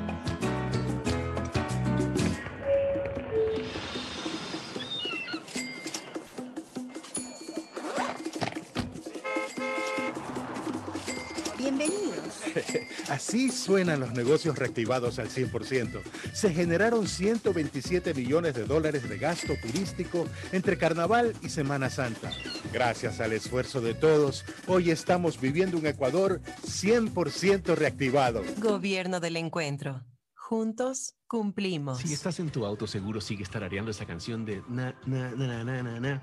Así suenan los negocios reactivados al 100%. Se generaron 127 millones de dólares de gasto turístico entre Carnaval y Semana Santa. Gracias al esfuerzo de todos, hoy estamos viviendo un Ecuador 100% reactivado. Gobierno del Encuentro. Juntos cumplimos. Si estás en tu auto, seguro sigue tarareando esa canción de na, na, na, na, na, na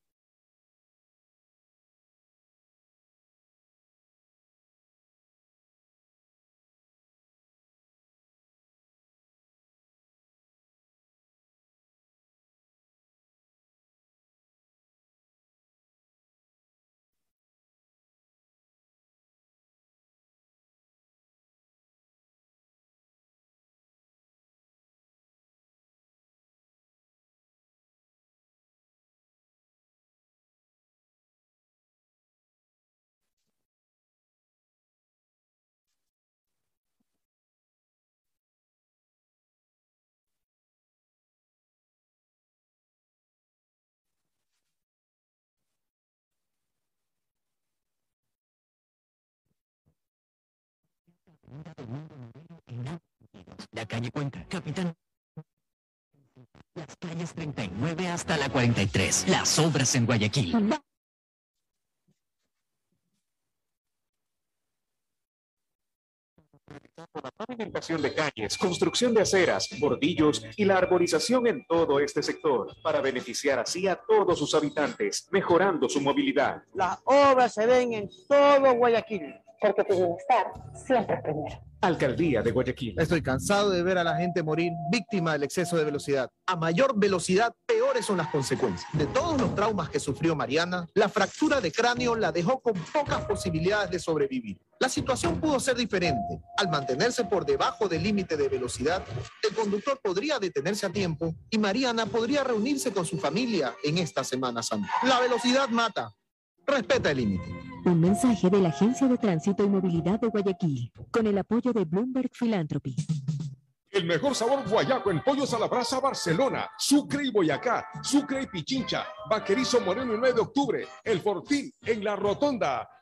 La calle Cuenca, capitán. Las calles 39 hasta la 43. Las obras en Guayaquil. la pavimentación de calles, construcción de aceras, bordillos y la arborización en todo este sector, para beneficiar así a todos sus habitantes, mejorando su movilidad. Las obras se ven en todo Guayaquil, porque tu bienestar siempre es primero. Alcaldía de Guayaquil. Estoy cansado de ver a la gente morir víctima del exceso de velocidad. A mayor velocidad, peores son las consecuencias. De todos los traumas que sufrió Mariana, la fractura de cráneo la dejó con pocas posibilidades de sobrevivir. La situación pudo ser diferente. Al mantenerse por debajo del límite de velocidad, el conductor podría detenerse a tiempo y Mariana podría reunirse con su familia en esta Semana Santa. La velocidad mata. Respeta el límite. Un mensaje de la Agencia de Tránsito y Movilidad de Guayaquil, con el apoyo de Bloomberg Philanthropy. El mejor sabor guayaco en Pollos a la Brasa Barcelona, Sucre y Boyacá, Sucre y Pichincha, Vaquerizo Moreno el 9 de octubre, El Fortín en La Rotonda.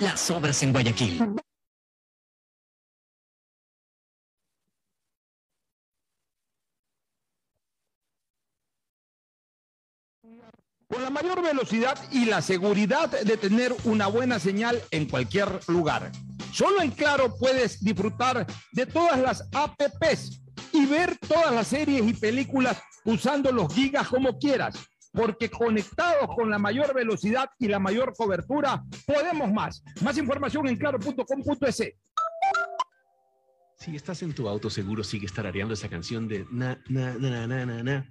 Las obras en Guayaquil. Con la mayor velocidad y la seguridad de tener una buena señal en cualquier lugar. Solo en Claro puedes disfrutar de todas las apps y ver todas las series y películas usando los gigas como quieras porque conectados con la mayor velocidad y la mayor cobertura, podemos más. Más información en claro.com.es. Si estás en tu auto, seguro sigue tarareando esa canción de na, na, na, na, na, na,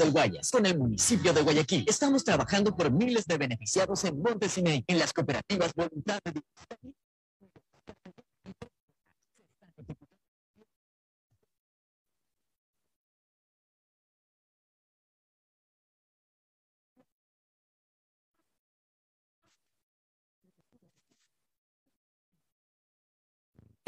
del Guayas, con el municipio de Guayaquil. Estamos trabajando por miles de beneficiados en Montesinei, en las cooperativas Voluntad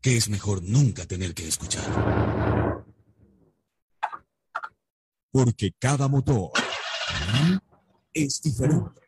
que es mejor nunca tener que escuchar. Porque cada motor es diferente.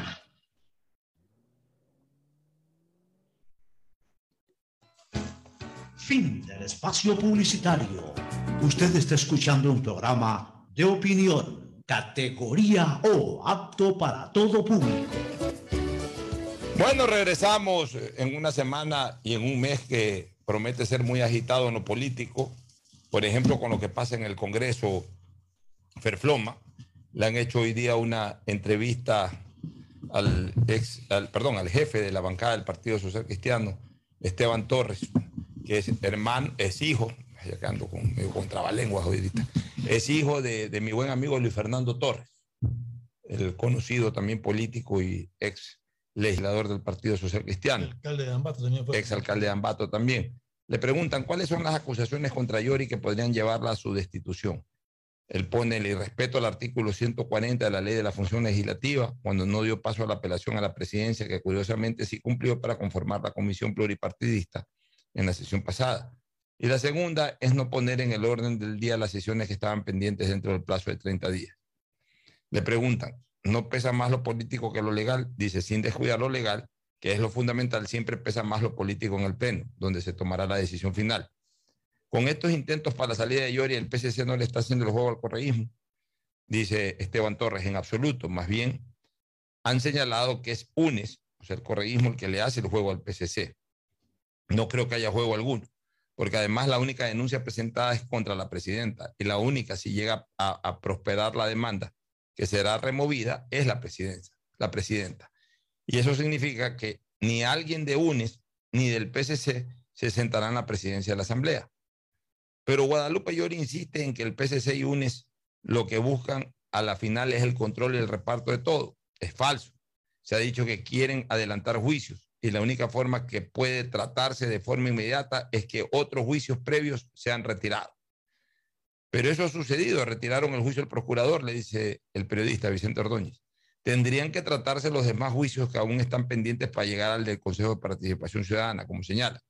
Fin del espacio publicitario. Usted está escuchando un programa de opinión, categoría O, apto para todo público. Bueno, regresamos en una semana y en un mes que promete ser muy agitado en lo político. Por ejemplo, con lo que pasa en el Congreso Ferfloma. Le han hecho hoy día una entrevista al ex, al, perdón, al jefe de la bancada del Partido Social Cristiano, Esteban Torres, que es hermano, es hijo, ya que ando con, con trabalenguas ahorita, es hijo de, de mi buen amigo Luis Fernando Torres, el conocido también político y ex legislador del Partido Social Cristiano. alcalde de Ambato también fue. Ex alcalde de Ambato también. Le preguntan cuáles son las acusaciones contra Yori que podrían llevarla a su destitución. Él pone el irrespeto al artículo 140 de la ley de la función legislativa, cuando no dio paso a la apelación a la presidencia, que curiosamente sí cumplió para conformar la comisión pluripartidista en la sesión pasada. Y la segunda es no poner en el orden del día las sesiones que estaban pendientes dentro del plazo de 30 días. Le preguntan, ¿no pesa más lo político que lo legal? Dice, sin descuidar lo legal, que es lo fundamental, siempre pesa más lo político en el pleno, donde se tomará la decisión final. Con estos intentos para la salida de Yori, el PCC no le está haciendo el juego al correísmo, dice Esteban Torres, en absoluto. Más bien, han señalado que es UNES, o sea, el correísmo, el que le hace el juego al PCC. No creo que haya juego alguno, porque además la única denuncia presentada es contra la presidenta, y la única, si llega a, prosperar la demanda, que será removida, es la presidencia, la presidenta. Y eso significa que ni alguien de UNES ni del PCC se sentará en la presidencia de la Asamblea. Pero Guadalupe Llori insiste en que el PCC y UNES lo que buscan a la final es el control y el reparto de todo. Es falso. Se ha dicho que quieren adelantar juicios y la única forma que puede tratarse de forma inmediata es que otros juicios previos sean retirados. Pero eso ha sucedido, retiraron el juicio del procurador, le dice el periodista Vicente Ordóñez. Tendrían que tratarse los demás juicios que aún están pendientes para llegar al del Consejo de Participación Ciudadana, como señala.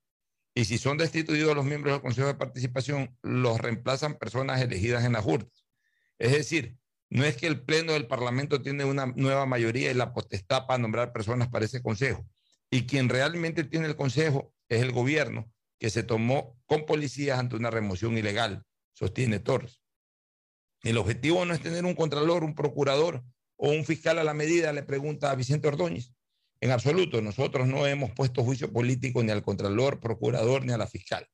Y si son destituidos los miembros del Consejo de Participación, los reemplazan personas elegidas en las juntas. Es decir, no es que el Pleno del Parlamento tiene una nueva mayoría y la potestad para nombrar personas para ese Consejo. Y quien realmente tiene el Consejo es el gobierno, que se tomó con policías ante una remoción ilegal, sostiene Torres. El objetivo no es tener un contralor, un procurador o un fiscal a la medida, le pregunta a Vicente Ordóñez. En absoluto, nosotros no hemos puesto juicio político ni al Contralor, Procurador, ni a la fiscal.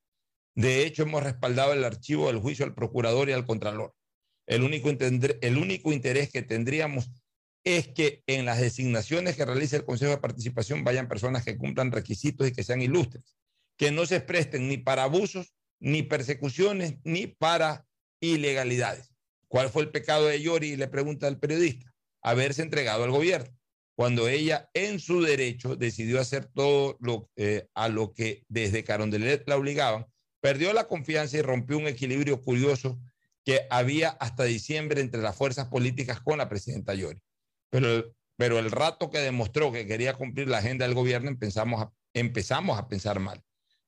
De hecho, hemos respaldado el archivo del juicio al Procurador y al Contralor. El único, el único interés que tendríamos es que en las designaciones que realice el Consejo de Participación vayan personas que cumplan requisitos y que sean ilustres, que no se presten ni para abusos, ni persecuciones, ni para ilegalidades. ¿Cuál fue el pecado de Yori? Le pregunta al periodista. Haberse entregado al gobierno cuando ella en su derecho decidió hacer todo eh, a lo que desde Carondelet la obligaban, perdió la confianza y rompió un equilibrio curioso que había hasta diciembre entre las fuerzas políticas con la presidenta Yori. Pero, pero el rato que demostró que quería cumplir la agenda del gobierno, empezamos a, empezamos a pensar mal.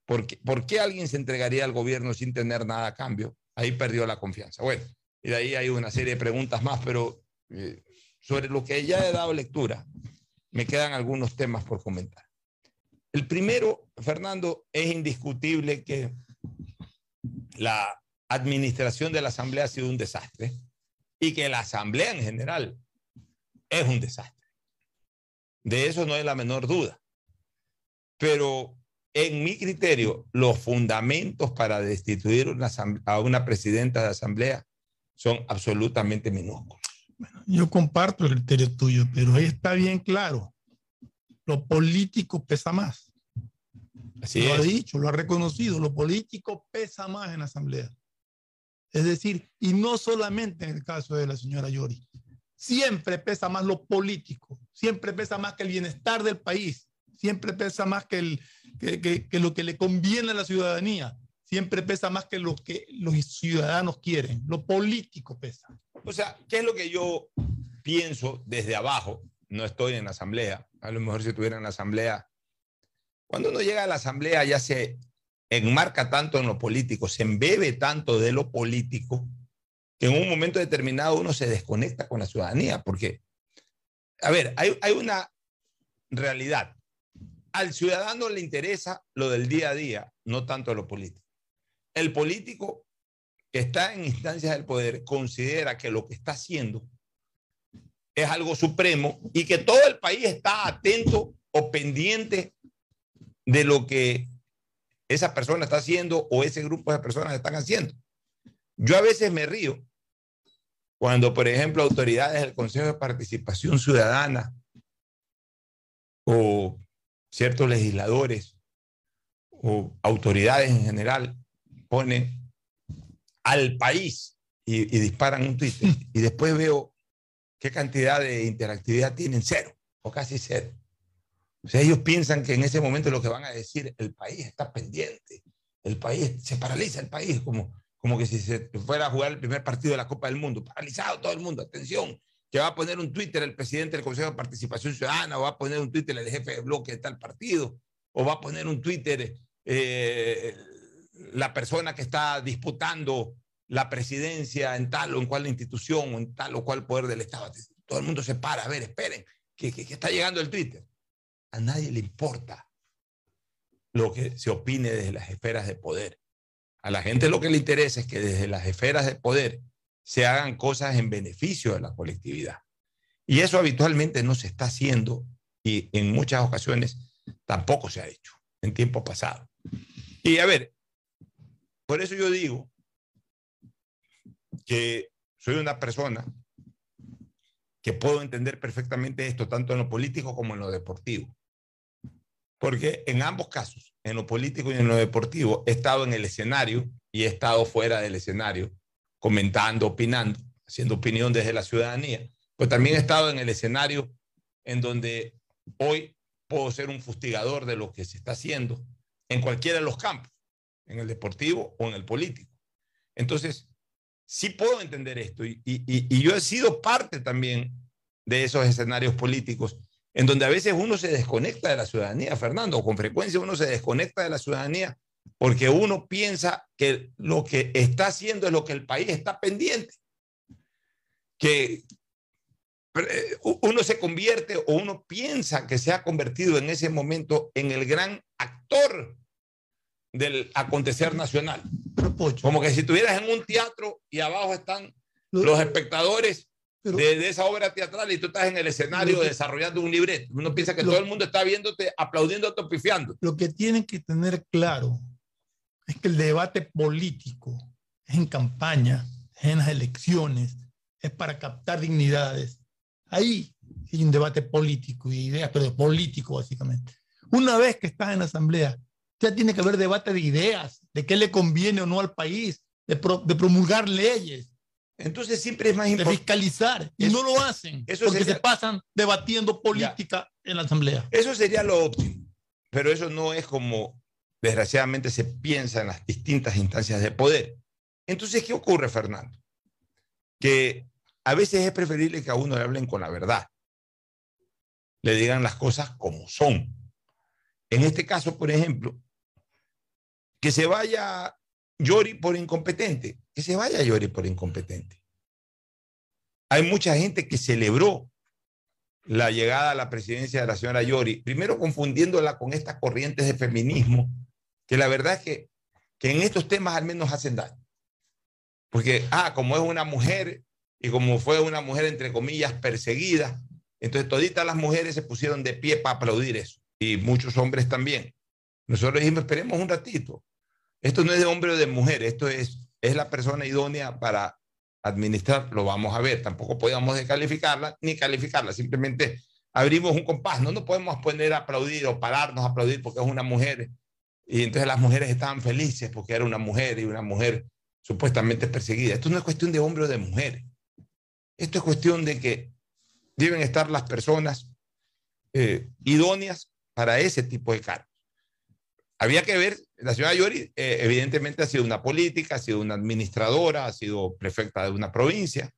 ¿Por qué, ¿Por qué alguien se entregaría al gobierno sin tener nada a cambio? Ahí perdió la confianza. Bueno, y de ahí hay una serie de preguntas más, pero eh, sobre lo que ya he dado lectura, me quedan algunos temas por comentar. El primero, Fernando, es indiscutible que la administración de la Asamblea ha sido un desastre y que la Asamblea en general es un desastre. De eso no hay la menor duda. Pero en mi criterio, los fundamentos para destituir una a una presidenta de Asamblea son absolutamente minúsculos. Yo comparto el criterio tuyo, pero ahí está bien claro. Lo político pesa más. Así lo ha dicho, lo ha reconocido. Lo político pesa más en la Asamblea. Es decir, y no solamente en el caso de la señora Yori. Siempre pesa más lo político. Siempre pesa más que el bienestar del país. Siempre pesa más que, el, que, lo que le conviene a la ciudadanía. Siempre pesa más que lo que los ciudadanos quieren. Lo político pesa. O sea, ¿qué es lo que yo pienso desde abajo? No estoy en la asamblea. A lo mejor si estuviera en la asamblea. Cuando uno llega a la asamblea ya se enmarca tanto en lo político, se embebe tanto de lo político, que en un momento determinado uno se desconecta con la ciudadanía. Porque, a ver, hay, hay una realidad. Al ciudadano le interesa lo del día a día, no tanto lo político. El político que está en instancias del poder considera que lo que está haciendo es algo supremo y que todo el país está atento o pendiente de lo que esa persona está haciendo o ese grupo de personas están haciendo. Yo a veces me río cuando, por ejemplo, autoridades del Consejo de Participación Ciudadana o ciertos legisladores o autoridades en general ponen al país y, y disparan un tweet y después veo qué cantidad de interactividad tienen, cero o casi cero. O sea, ellos piensan que en ese momento lo que van a decir, el país está pendiente, el país, se paraliza el país, como, como que si se fuera a jugar el primer partido de la Copa del Mundo, paralizado todo el mundo, atención, que va a poner un Twitter el presidente del Consejo de Participación Ciudadana, o va a poner un Twitter el jefe de bloque de tal partido, o va a poner un Twitter eh, la persona que está disputando la presidencia en tal o en cual institución o en tal o cual poder del Estado. Todo el mundo se para, a ver, esperen, que, que- que está llegando el Twitter. A nadie le importa lo que se opine desde las esferas de poder. A la gente lo que le interesa es que desde las esferas de poder se hagan cosas en beneficio de la colectividad. Y eso habitualmente no se está haciendo y en muchas ocasiones tampoco se ha hecho en tiempo pasado. Y a ver, por eso yo digo que soy una persona que puedo entender perfectamente esto, tanto en lo político como en lo deportivo. Porque en ambos casos, en lo político y en lo deportivo, he estado en el escenario y he estado fuera del escenario, comentando, opinando, haciendo opinión desde la ciudadanía. Pero también he estado en el escenario en donde hoy puedo ser un fustigador de lo que se está haciendo en cualquiera de los campos, en el deportivo o en el político. Entonces, sí puedo entender esto y, yo he sido parte también de esos escenarios políticos en donde a veces uno se desconecta de la ciudadanía, Fernando, con frecuencia uno se desconecta de la ciudadanía porque uno piensa que lo que está haciendo es lo que el país está pendiente, que eh, uno se convierte o uno piensa que se ha convertido en ese momento en el gran actor del acontecer nacional. Como que si estuvieras en un teatro y abajo están los espectadores de, de esa obra teatral y tú estás en el escenario que- desarrollando un libreto. Uno piensa que Lo- todo el mundo está viéndote, aplaudiéndote, pifiando. Lo que tienen que tener claro es que el debate político es en campaña, es en las elecciones, es para captar dignidades. Ahí hay un debate político y ideas, pero político básicamente. Una vez que estás en la asamblea, ya tiene que haber debate de ideas, de qué le conviene o no al país, de, pro- de promulgar leyes. Entonces siempre es más importante. fiscalizar. Y no lo hacen eso porque sería- se pasan debatiendo política en la asamblea. Eso sería lo óptimo, pero eso no es como desgraciadamente se piensa en las distintas instancias de poder. Entonces, ¿qué ocurre, Fernando? Que a veces es preferible que a uno le hablen con la verdad, le digan las cosas como son. En este caso, por ejemplo, que se vaya Yori por incompetente, que se vaya Yori por incompetente. Hay mucha gente que celebró la llegada a la presidencia de la señora Yori, primero confundiéndola con estas corrientes de feminismo, que la verdad es que, que en estos temas al menos hacen daño. Porque, ah, como es una mujer y como fue una mujer, entre comillas, perseguida, entonces toditas las mujeres se pusieron de pie para aplaudir eso, y muchos hombres también. Nosotros dijimos, esperemos un ratito. Esto no es de hombre o de mujer, esto es, es la persona idónea para administrar, lo vamos a ver. Tampoco podíamos descalificarla ni calificarla, simplemente abrimos un compás. No nos podemos poner a aplaudir o pararnos a aplaudir porque es una mujer. Y entonces las mujeres estaban felices porque era una mujer y una mujer supuestamente perseguida. Esto no es cuestión de hombre o de mujer. Esto es cuestión de que deben estar las personas eh, idóneas para ese tipo de cargos. Había que ver, la señora Yori eh, evidentemente ha sido una política, ha sido una administradora, ha sido prefecta de una provincia,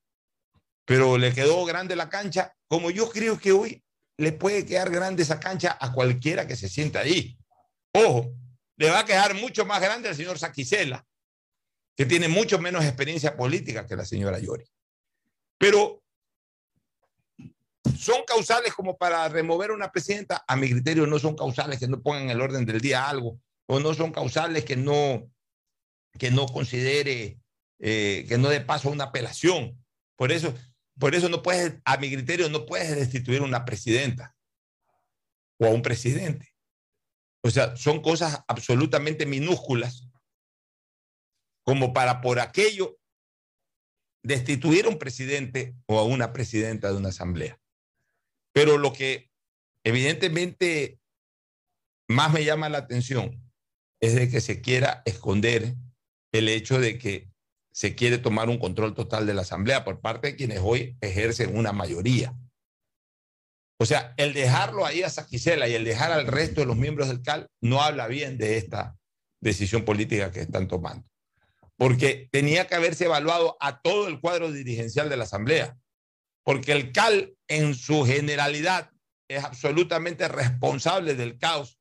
pero le quedó grande la cancha, como yo creo que hoy le puede quedar grande esa cancha a cualquiera que se sienta ahí. Ojo, le va a quedar mucho más grande al señor Saquicela, que tiene mucho menos experiencia política que la señora Yori. Pero son causales como para remover una presidenta, a mi criterio no son causales que no pongan en el orden del día algo, o no son causales que no, que no considere, eh, que no dé paso a una apelación. Por eso, por eso no puedes, a mi criterio, no puedes destituir a una presidenta o a un presidente. O sea, son cosas absolutamente minúsculas como para por aquello destituir a un presidente o a una presidenta de una asamblea. Pero lo que evidentemente más me llama la atención es de que se quiera esconder el hecho de que se quiere tomar un control total de la Asamblea por parte de quienes hoy ejercen una mayoría. O sea, el dejarlo ahí a Saquicela y el dejar al resto de los miembros del CAL no habla bien de esta decisión política que están tomando. Porque tenía que haberse evaluado a todo el cuadro dirigencial de la Asamblea porque el CAL en su generalidad es absolutamente responsable del caos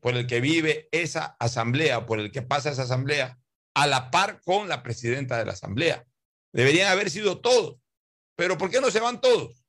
por el que vive esa asamblea, por el que pasa esa asamblea, a la par con la presidenta de la asamblea. Deberían haber sido todos, pero ¿por qué no se van todos?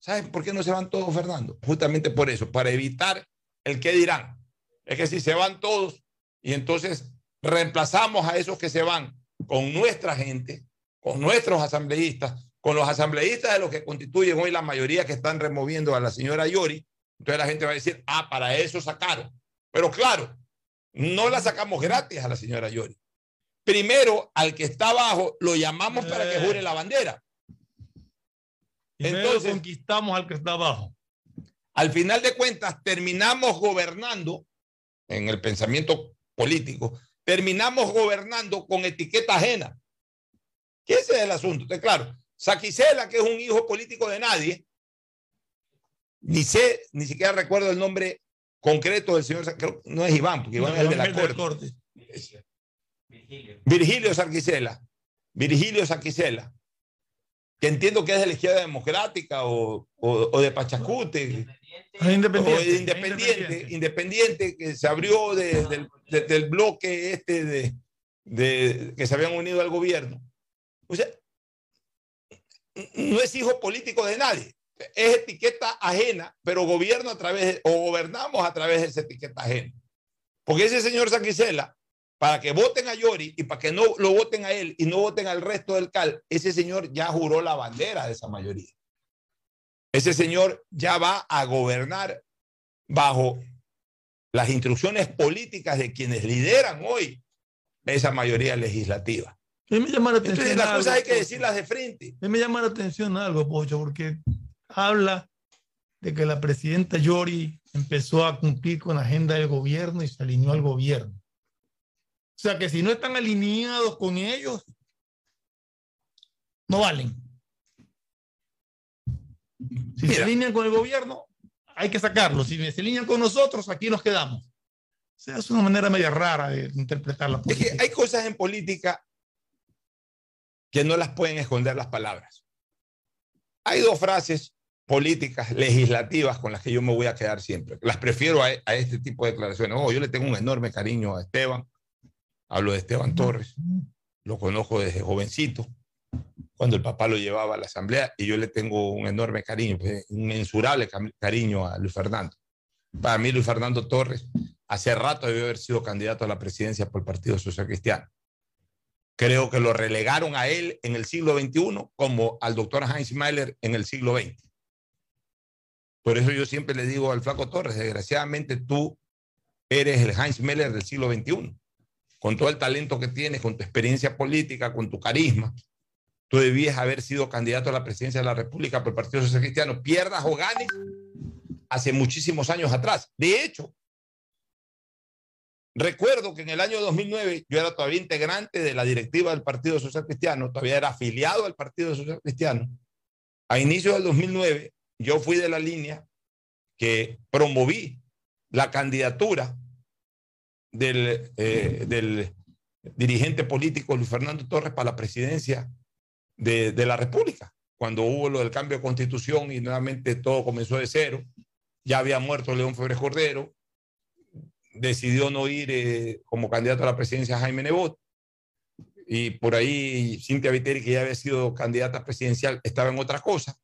¿Saben por qué no se van todos, Fernando? Justamente por eso, para evitar el qué dirán. Es que si se van todos y entonces reemplazamos a esos que se van con nuestra gente, con nuestros asambleístas, con los asambleístas de los que constituyen hoy la mayoría que están removiendo a la señora Yori, entonces la gente va a decir, ah, para eso sacaron. Pero claro, no la sacamos gratis a la señora Yori. Primero, al que está abajo, lo llamamos para que jure la bandera. Entonces conquistamos al que está abajo. Al final de cuentas, terminamos gobernando, en el pensamiento político, terminamos gobernando con etiqueta ajena. ¿Qué es el asunto? Entonces, claro, Saquicela, que es un hijo político de nadie, ni sé, ni siquiera recuerdo el nombre concreto del señor, no es Iván, porque Iván es el de la corte. Virgilio. Virgilio Sarquicela. Virgilio Sarquicela. Que entiendo que es de la izquierda democrática o, de Pachacute. Independiente, o de independiente, independiente, que se abrió del bloque este de, de, que se habían unido al gobierno. O sea, no es hijo político de nadie. Es etiqueta ajena, pero gobierno a través, o gobernamos a través de esa etiqueta ajena. Porque ese señor Saquicela, para que voten a Yori y para que no lo voten a él y no voten al resto del CAL, ese señor ya juró la bandera de esa mayoría. Ese señor ya va a gobernar bajo las instrucciones políticas de quienes lideran hoy esa mayoría legislativa. A mí me llama la atención. Entonces, las cosas hay que decirlas de frente. A mí me llama la atención algo, Pocho, porque habla de que la presidenta Yori empezó a cumplir con la agenda del gobierno y se alineó al gobierno. O sea que si no están alineados con ellos, no valen. Si se alinean con el gobierno, hay que sacarlos. Si se alinean con nosotros, aquí nos quedamos. O sea, es una manera media rara de interpretar la política. Es que hay cosas en política que no las pueden esconder las palabras. Hay dos frases políticas, legislativas, con las que yo me voy a quedar siempre. Las prefiero a, este tipo de declaraciones. Oh, yo le tengo un enorme cariño a Esteban. Hablo de Esteban Torres. Lo conozco desde jovencito, cuando el papá lo llevaba a la asamblea, y yo le tengo un enorme cariño, pues, un inmensurable cariño a Luis Fernando. Para mí, Luis Fernando Torres, hace rato debió haber sido candidato a la presidencia por el Partido Social Cristiano. Creo que lo relegaron a él en el siglo XXI como al doctor Heinz Meiler en el siglo XX. Por eso yo siempre le digo al Flaco Torres, desgraciadamente tú eres el Heinz Meiler del siglo XXI. Con todo el talento que tienes, con tu experiencia política, con tu carisma, tú debías haber sido candidato a la presidencia de la República por el Partido Social Cristiano, pierdas o ganes hace muchísimos años atrás. De hecho, recuerdo que en el año 2009 yo era todavía integrante de la directiva del Partido Social Cristiano, todavía era afiliado al Partido Social Cristiano. A inicios del 2009 yo fui de la línea que promoví la candidatura del, eh, dirigente político Luis Fernando Torres para la presidencia de, de, la República, cuando hubo lo del cambio de constitución y nuevamente todo comenzó de cero. Ya había muerto León Febres Cordero, decidió no ir eh, como candidato a la presidencia Jaime Nebot, y por ahí Cintia Viteri, que ya había sido candidata presidencial, estaba en otra cosa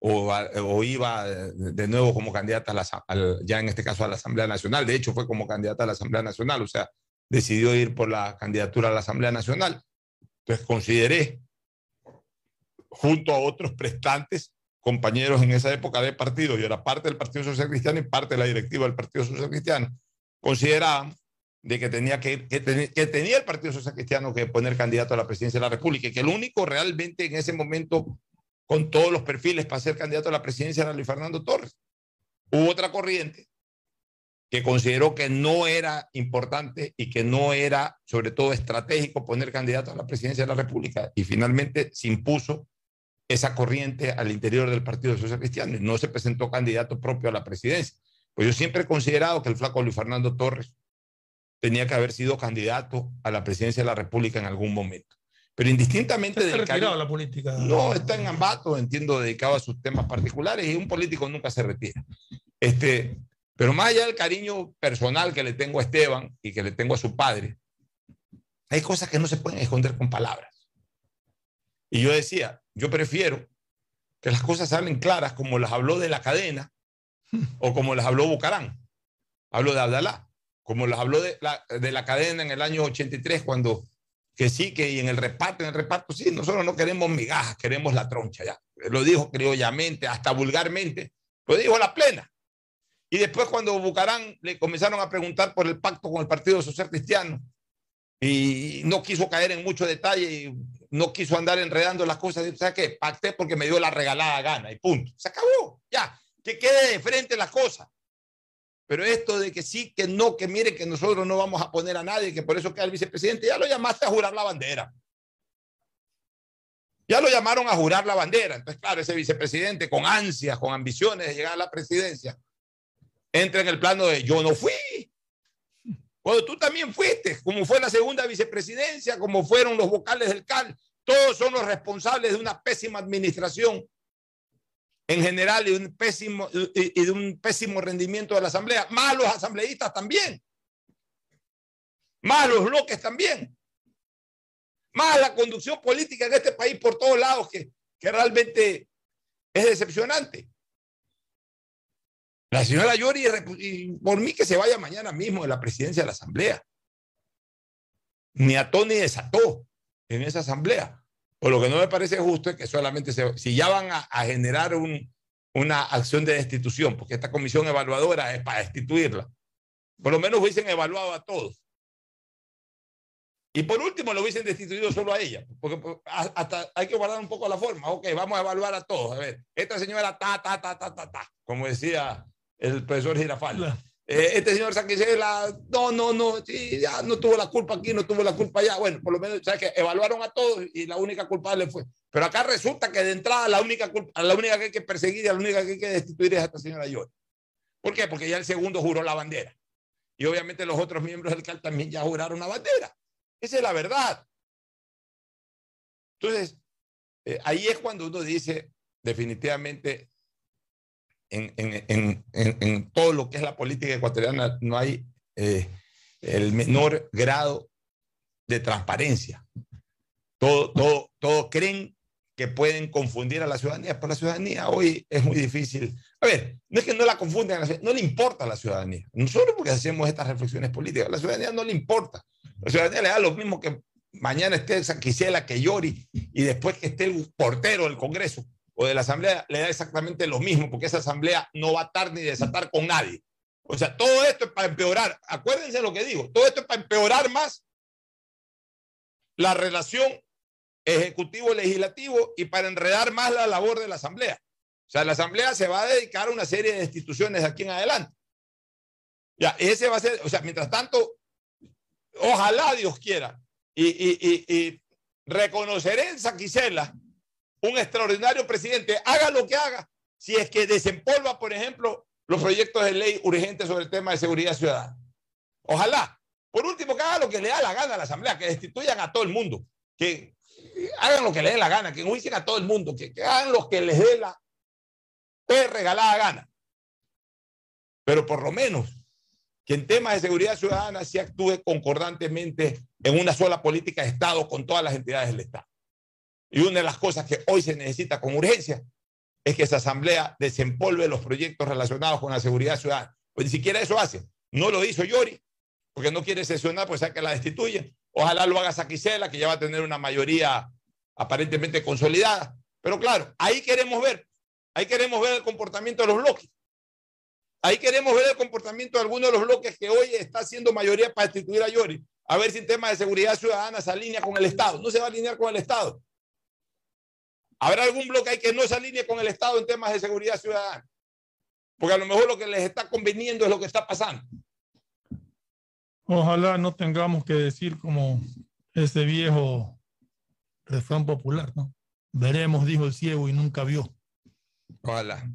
o, o, iba de nuevo como candidata a la, ya en este caso a la Asamblea Nacional. De hecho, fue como candidata a la Asamblea Nacional, o sea, decidió ir por la candidatura a la Asamblea Nacional. Entonces consideré, junto a otros prestantes, compañeros en esa época de partido, yo era parte del Partido Social Cristiano y parte de la directiva del Partido Social Cristiano, consideraban de que tenía, que, que, que tenía el Partido Social Cristiano que poner candidato a la presidencia de la República y que el único realmente en ese momento con todos los perfiles para ser candidato a la presidencia era Luis Fernando Torres. Hubo otra corriente que consideró que no era importante y que no era, sobre todo, estratégico poner candidato a la presidencia de la República. Y finalmente se impuso esa corriente al interior del Partido Social Cristiano no se presentó candidato propio a la presidencia. Pues yo siempre he considerado que el flaco Luis Fernando Torres tenía que haber sido candidato a la presidencia de la República en algún momento. Pero indistintamente de retirado la política. No, está en Ambato, entiendo, dedicado a sus temas particulares y un político nunca se retira. Este, pero más allá del cariño personal que le tengo a Esteban y que le tengo a su padre, hay cosas que no se pueden esconder con palabras. Y yo decía, yo prefiero que las cosas salen claras como las habló de la cadena o como las habló Bucarán. Hablo de Abdalá, como las habló de la, de la cadena en el año 83 cuando que sí, que y en el reparto, en el reparto, sí, nosotros no queremos migajas, queremos la troncha, ya. Lo dijo criollamente, hasta vulgarmente, lo dijo a la plena. Y después cuando Bucarán le comenzaron a preguntar por el pacto con el Partido Social Cristiano y no quiso caer en mucho detalle y no quiso andar enredando las cosas, o sea que pacté porque me dio la regalada gana y punto. Se acabó, ya, que quede de frente las cosas. Pero esto de que sí, que no, que mire que nosotros no vamos a poner a nadie, que por eso queda el vicepresidente, ya lo llamaste a jurar la bandera. Ya lo llamaron a jurar la bandera. Entonces, claro, ese vicepresidente con ansias, con ambiciones de llegar a la presidencia, entra en el plano de yo no fui. Cuando tú también fuiste, como fue la segunda vicepresidencia, como fueron los vocales del CAL, todos son los responsables de una pésima administración en general y, un pésimo, y de un pésimo rendimiento de la Asamblea, más los asambleístas también, más los bloques también, más la conducción política en este país por todos lados que, que realmente es decepcionante. La señora Yori, por mí que se vaya mañana mismo de la presidencia de la Asamblea. Ni ató ni desató en esa Asamblea. Por lo que no me parece justo es que solamente se, si ya van a, generar un, una acción de destitución, porque esta comisión evaluadora es para destituirla, por lo menos hubiesen evaluado a todos. Y por último lo hubiesen destituido solo a ella, porque pues, hasta hay que guardar un poco la forma. Ok, vamos a evaluar a todos. A ver, esta señora ta, ta, ta, ta, ta, ta, como decía el profesor Girafal. Eh, este señor Sanquisela, no, no, no, sí, ya no tuvo la culpa aquí, no tuvo la culpa allá. Bueno, por lo menos, ¿sabes que Evaluaron a todos y la única culpable fue. Pero acá resulta que de entrada la única, culpa, la única que hay que perseguir y la única que hay que destituir es a esta señora York. ¿Por qué? Porque ya el segundo juró la bandera. Y obviamente los otros miembros del CAL también ya juraron la bandera. Esa es la verdad. Entonces, eh, ahí es cuando uno dice, definitivamente, en, en, en, en, todo lo que es la política ecuatoriana no hay eh, el menor grado de transparencia. Todo, todo, todos creen que pueden confundir a la ciudadanía, pero la ciudadanía hoy es muy difícil. A ver, no es que no la confunden, no le importa a la ciudadanía. Nosotros porque hacemos estas reflexiones políticas, a la ciudadanía no le importa. La ciudadanía le da lo mismo que mañana esté Quisiela, que llori y después que esté el portero del Congreso o de la Asamblea le da exactamente lo mismo, porque esa Asamblea no va a estar ni desatar con nadie. O sea, todo esto es para empeorar. Acuérdense lo que digo, todo esto es para empeorar más la relación ejecutivo, legislativo y para enredar más la labor de la Asamblea. O sea, la Asamblea se va a dedicar a una serie de instituciones de aquí en adelante. Ya, ese va a ser, o sea, mientras tanto, ojalá Dios quiera, y, y, y, y reconoceré en Saquicela un extraordinario presidente, haga lo que haga, si es que desempolva, por ejemplo, los proyectos de ley urgentes sobre el tema de seguridad ciudadana. Ojalá. Por último, que haga lo que le da la gana a la Asamblea, que destituyan a todo el mundo, que hagan lo que le dé la gana, que juicien a todo el mundo, que, que hagan lo que les dé la regalada gana. Pero por lo menos que en temas de seguridad ciudadana se actúe concordantemente en una sola política de Estado con todas las entidades del Estado. Y una de las cosas que hoy se necesita con urgencia es que esa asamblea desempolve los proyectos relacionados con la seguridad ciudadana. Pues ni siquiera eso hace. No lo hizo Yori, porque no quiere sesionar, pues sea que la destituyen. Ojalá lo haga Saquicela, que ya va a tener una mayoría aparentemente consolidada. Pero claro, ahí queremos ver, ahí queremos ver el comportamiento de los bloques. Ahí queremos ver el comportamiento de algunos de los bloques que hoy está haciendo mayoría para destituir a Yori. A ver si el tema de seguridad ciudadana se alinea con el Estado. No se va a alinear con el Estado. ¿Habrá algún bloque ahí que no se alinee con el Estado en temas de seguridad ciudadana? Porque a lo mejor lo que les está conveniendo es lo que está pasando. Ojalá no tengamos que decir como ese viejo refrán popular, ¿no? Veremos, dijo el ciego y nunca vio. Ojalá.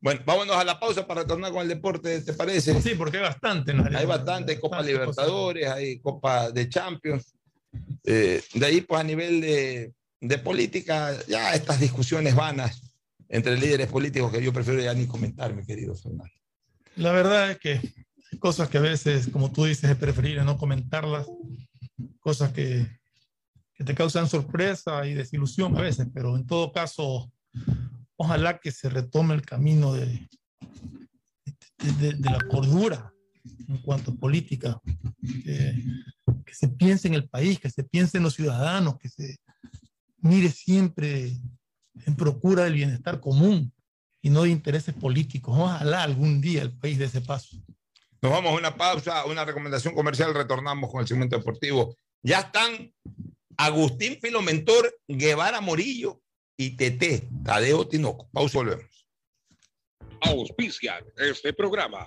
Bueno, vámonos a la pausa para retornar con el deporte, ¿te parece? Sí, porque hay bastante. Hay bastante, Copa Libertadores, hay Copa de Champions. Eh, de ahí, pues a nivel de, de política, ya estas discusiones vanas entre líderes políticos que yo prefiero ya ni comentar, mi querido Fernando. La verdad es que hay cosas que a veces, como tú dices, es preferible no comentarlas, cosas que, que te causan sorpresa y desilusión a veces, pero en todo caso, ojalá que se retome el camino de, de, la cordura en cuanto a política, que, se piense en el país, que se piense en los ciudadanos, que se mire siempre en procura del bienestar común y no de intereses políticos. Ojalá algún día el país dé ese paso. Nos vamos a una pausa, una recomendación comercial, retornamos con el segmento deportivo. Ya están Agustín Filomentor, Guevara Morillo y Tete, Tadeo Tinoco. Pausa, volvemos. Auspician este programa.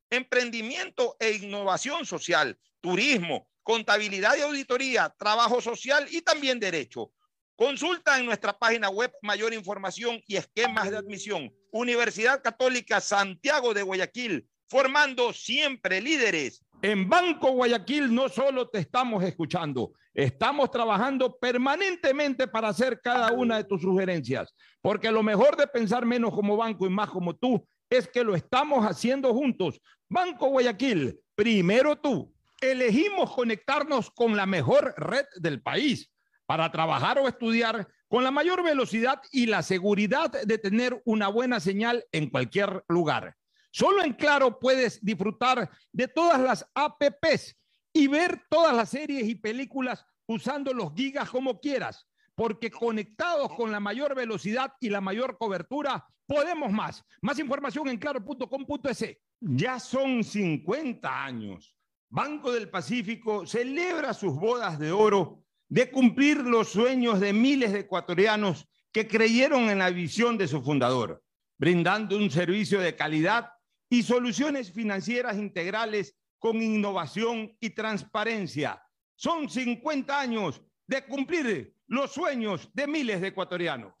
emprendimiento e innovación social, turismo, contabilidad y auditoría, trabajo social y también derecho. Consulta en nuestra página web mayor información y esquemas de admisión. Universidad Católica Santiago de Guayaquil, formando siempre líderes. En Banco Guayaquil no solo te estamos escuchando, estamos trabajando permanentemente para hacer cada una de tus sugerencias, porque lo mejor de pensar menos como banco y más como tú es que lo estamos haciendo juntos. Banco Guayaquil, primero tú. Elegimos conectarnos con la mejor red del país para trabajar o estudiar con la mayor velocidad y la seguridad de tener una buena señal en cualquier lugar. Solo en Claro puedes disfrutar de todas las APPs y ver todas las series y películas usando los gigas como quieras, porque conectados con la mayor velocidad y la mayor cobertura, podemos más. Más información en claro.com.es. Ya son 50 años. Banco del Pacífico celebra sus bodas de oro de cumplir los sueños de miles de ecuatorianos que creyeron en la visión de su fundador, brindando un servicio de calidad y soluciones financieras integrales con innovación y transparencia. Son 50 años de cumplir los sueños de miles de ecuatorianos.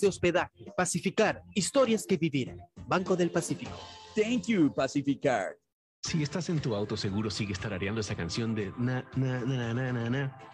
de hospedaje. Pacificar, historias que vivir. Banco del Pacífico. Thank you, Pacificar. Si estás en tu auto, seguro sigues tarareando esa canción de na, na, na, na, na, na,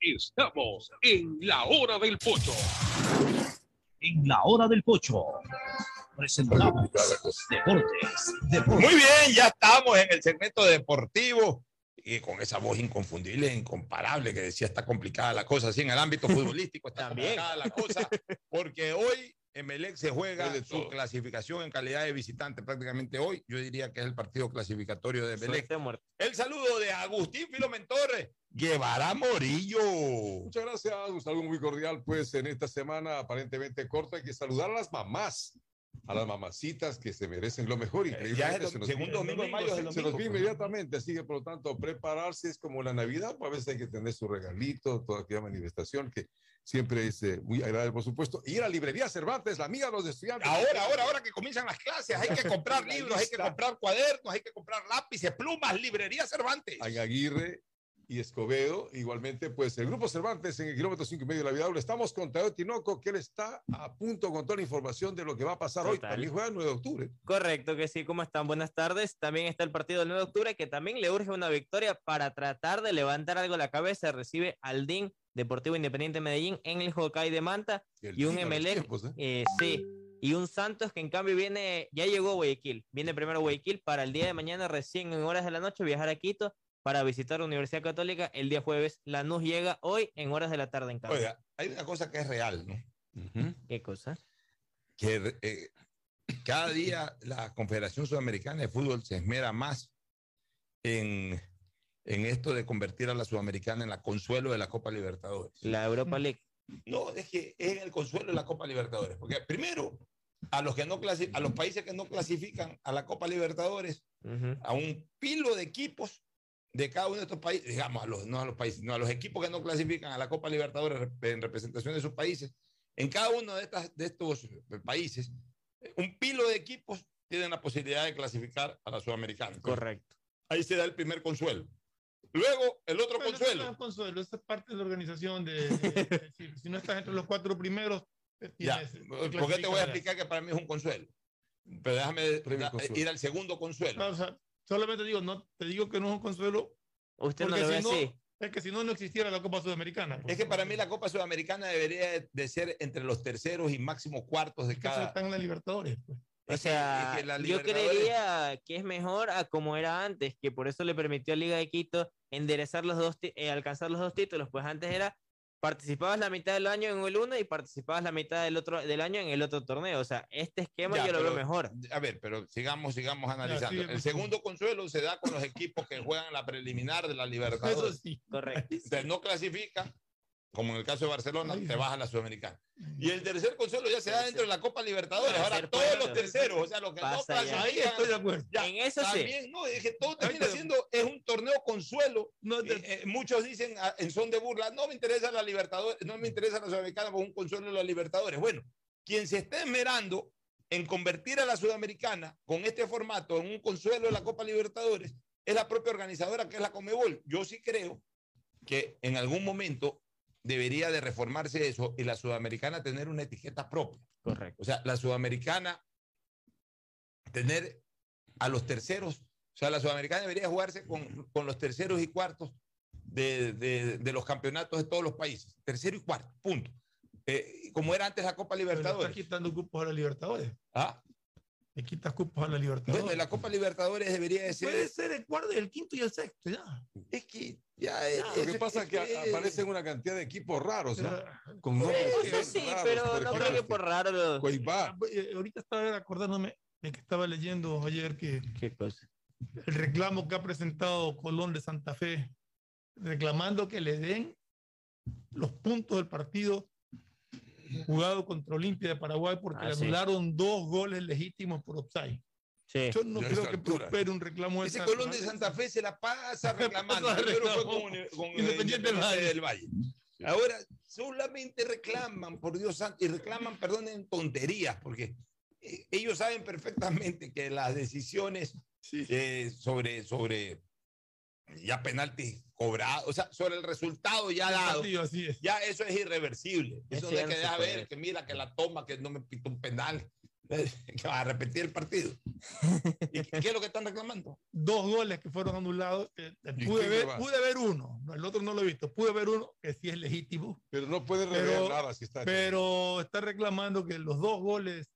Estamos en la hora del pocho. En la hora del pocho. Presentamos Deportes. Deportes. Muy bien, ya estamos en el segmento deportivo y con esa voz inconfundible, incomparable que decía está complicada la cosa, así en el ámbito futbolístico está complicada la cosa, porque hoy Emelec se juega su clasificación en calidad de visitante prácticamente hoy. Yo diría que es el partido clasificatorio de Emelec. El saludo de Agustín Filomentor Guevara Morillo. Muchas gracias, un saludo muy cordial. Pues en esta semana aparentemente corta hay que saludar a las mamás, a las mamacitas que se merecen lo mejor. Increíblemente, es el se nos segundo vi- domingo de mayo, se nos domingo, vi inmediatamente, así que por lo tanto prepararse es como la Navidad, pues a veces hay que tener su regalito, toda aquella manifestación que siempre es eh, muy agradable, por supuesto. Ir a librería Cervantes, la amiga de los estudiantes. Ahora, ahora, ahora que comienzan las clases, hay que comprar libros, hay que comprar cuadernos, hay que comprar lápices, plumas, librería Cervantes. en Aguirre y Escobedo. Igualmente, pues el Grupo Cervantes en el kilómetro 5 y medio de la Vidaula. Estamos con Tadeo Tinoco, que él está a punto con toda la información de lo que va a pasar hoy. También juega el 9 de octubre. Correcto que sí, ¿cómo están? Buenas tardes. También está el partido del 9 de octubre que también le urge una victoria para tratar de levantar algo la cabeza. Recibe al DIN Deportivo Independiente Medellín en el Hokkaido de Manta El y un Emelec. ¿eh? eh, sí, y un Santos que en cambio viene, ya llegó a Guayaquil. Viene primero a Guayaquil para el día de mañana, recién en horas de la noche, viajar a Quito para visitar la Universidad Católica el día jueves. Lanús llega hoy en horas de la tarde en cambio. Oiga, hay una cosa que es real, ¿no? ¿Qué cosa? Que eh, cada día la Confederación Sudamericana de Fútbol se esmera más en, en esto de convertir a la Sudamericana en la consuelo de la Copa Libertadores. La Europa League. No, es que es el consuelo de la Copa Libertadores. Porque primero, a los, que no a los países que no clasifican a la Copa Libertadores, a un pilo de equipos de cada uno de estos países, digamos, a los, no a los países, no a los equipos que no clasifican a la Copa Libertadores en representación de sus países, en cada uno de, estas, de estos eh, países, eh, un pilo de equipos tienen la posibilidad de clasificar a la Sudamericana. Correcto. Ahí se da el primer consuelo. Luego, el otro eso consuelo. no es consuelo, eso es parte de la organización. De, de- de decir, si no estás entre los cuatro primeros, eh, Ya, tienes- ¿por qué te voy a ya. explicar que para mí es un consuelo? Pero déjame da- consuelo. ir al segundo consuelo. No, o sea, solamente digo, no te digo que no es un consuelo. Usted no porque lo ve así. Es que si no, no existiera la Copa Sudamericana. pues. Es que para mí la Copa Sudamericana debería de- ser entre los terceros y máximos cuartos de Eso cada. está en la Libertadores. pues. O sea, es que la yo creería que es mejor a como era antes, que por eso le permitió a Liga de Quito enderezar los dos, eh, alcanzar los dos títulos, pues antes era participabas la mitad del año en el uno y participabas la mitad del otro del año en el otro torneo. O sea, este esquema Ya, yo lo veo pero, mor. A ver, pero sigamos, sigamos analizando. sigue el con segundo consuelo se da con los equipos que juegan la preliminar de la Libertadores. Eso sí. Correcto. Entonces, no clasifica, como en el caso de Barcelona, te vas a la Sudamericana. Y el tercer consuelo ya se da dentro de la Copa Libertadores. Ahora todos los terceros, o sea, los que no Pasa ya. clasifican. Ahí estoy de acuerdo. Ya, En eso sí. también, no, es que todo termina siendo, es un torneo consuelo. Eh, eh, muchos dicen ah, en son de burla, no me interesa la Libertadores, no me interesa la Sudamericana por un consuelo de la Libertadores. Bueno, quien se está esmerando en convertir a la Sudamericana con este formato en un consuelo de la Copa Libertadores es la propia organizadora que es la Comebol. Yo sí creo que en algún momento debería de reformarse eso y la Sudamericana tener una etiqueta propia. Correcto. O sea, la Sudamericana tener a los terceros, o sea, la Sudamericana debería jugarse con, con los terceros y cuartos de, de- de los campeonatos de todos los países. Tercero y cuarto, punto. Eh, como era antes la Copa Pero le Libertadores. está quitando cupos a la Libertadores. ¿Ah? Le quitas cupos a la Libertadores. Bueno, la Copa Libertadores debería de ser. Puede ser el cuarto, el quinto y el sexto, ya. Es que ya es- Lo que es- pasa es que es- aparecen una cantidad de equipos raros, ¿no? Con nombres eso sí, raros, pero no ejemplo, creo que por raro. lo- Coibá. Eh, Ahorita estaba acordándome de que estaba leyendo ayer que ¿Qué cosa? el reclamo que ha presentado Colón de Santa Fe, reclamando que le den los puntos del partido jugado contra Olimpia de Paraguay porque Ah, le sí. anularon dos goles legítimos por offside. Sí. Yo no creo que altura. prospere un reclamo de Ese Colón de Santa Fe se la pasa reclamando. pasa Primero fue con, con Independiente Independiente del del Valle. Ahora solamente reclaman, por Dios santo, y reclaman, perdón, en tonterías, porque eh, ellos saben perfectamente que las decisiones eh, sobre, sobre ya penaltis cobrados, o sea, sobre el resultado ya dado, partido, así es. ya eso es irreversible. Es Eso de cierto, que deja pues. ver, que mira, que la toma, que no me pita un penal, que va a repetir el partido. ¿Y qué es lo que están reclamando? Dos goles que fueron anulados. eh, eh, ¿Y pude, ver, pude ver uno, no, el otro no lo he visto. Pude ver uno que sí es legítimo, Pero no puede Pero- revelar nada si está. pero está reclamando que los dos goles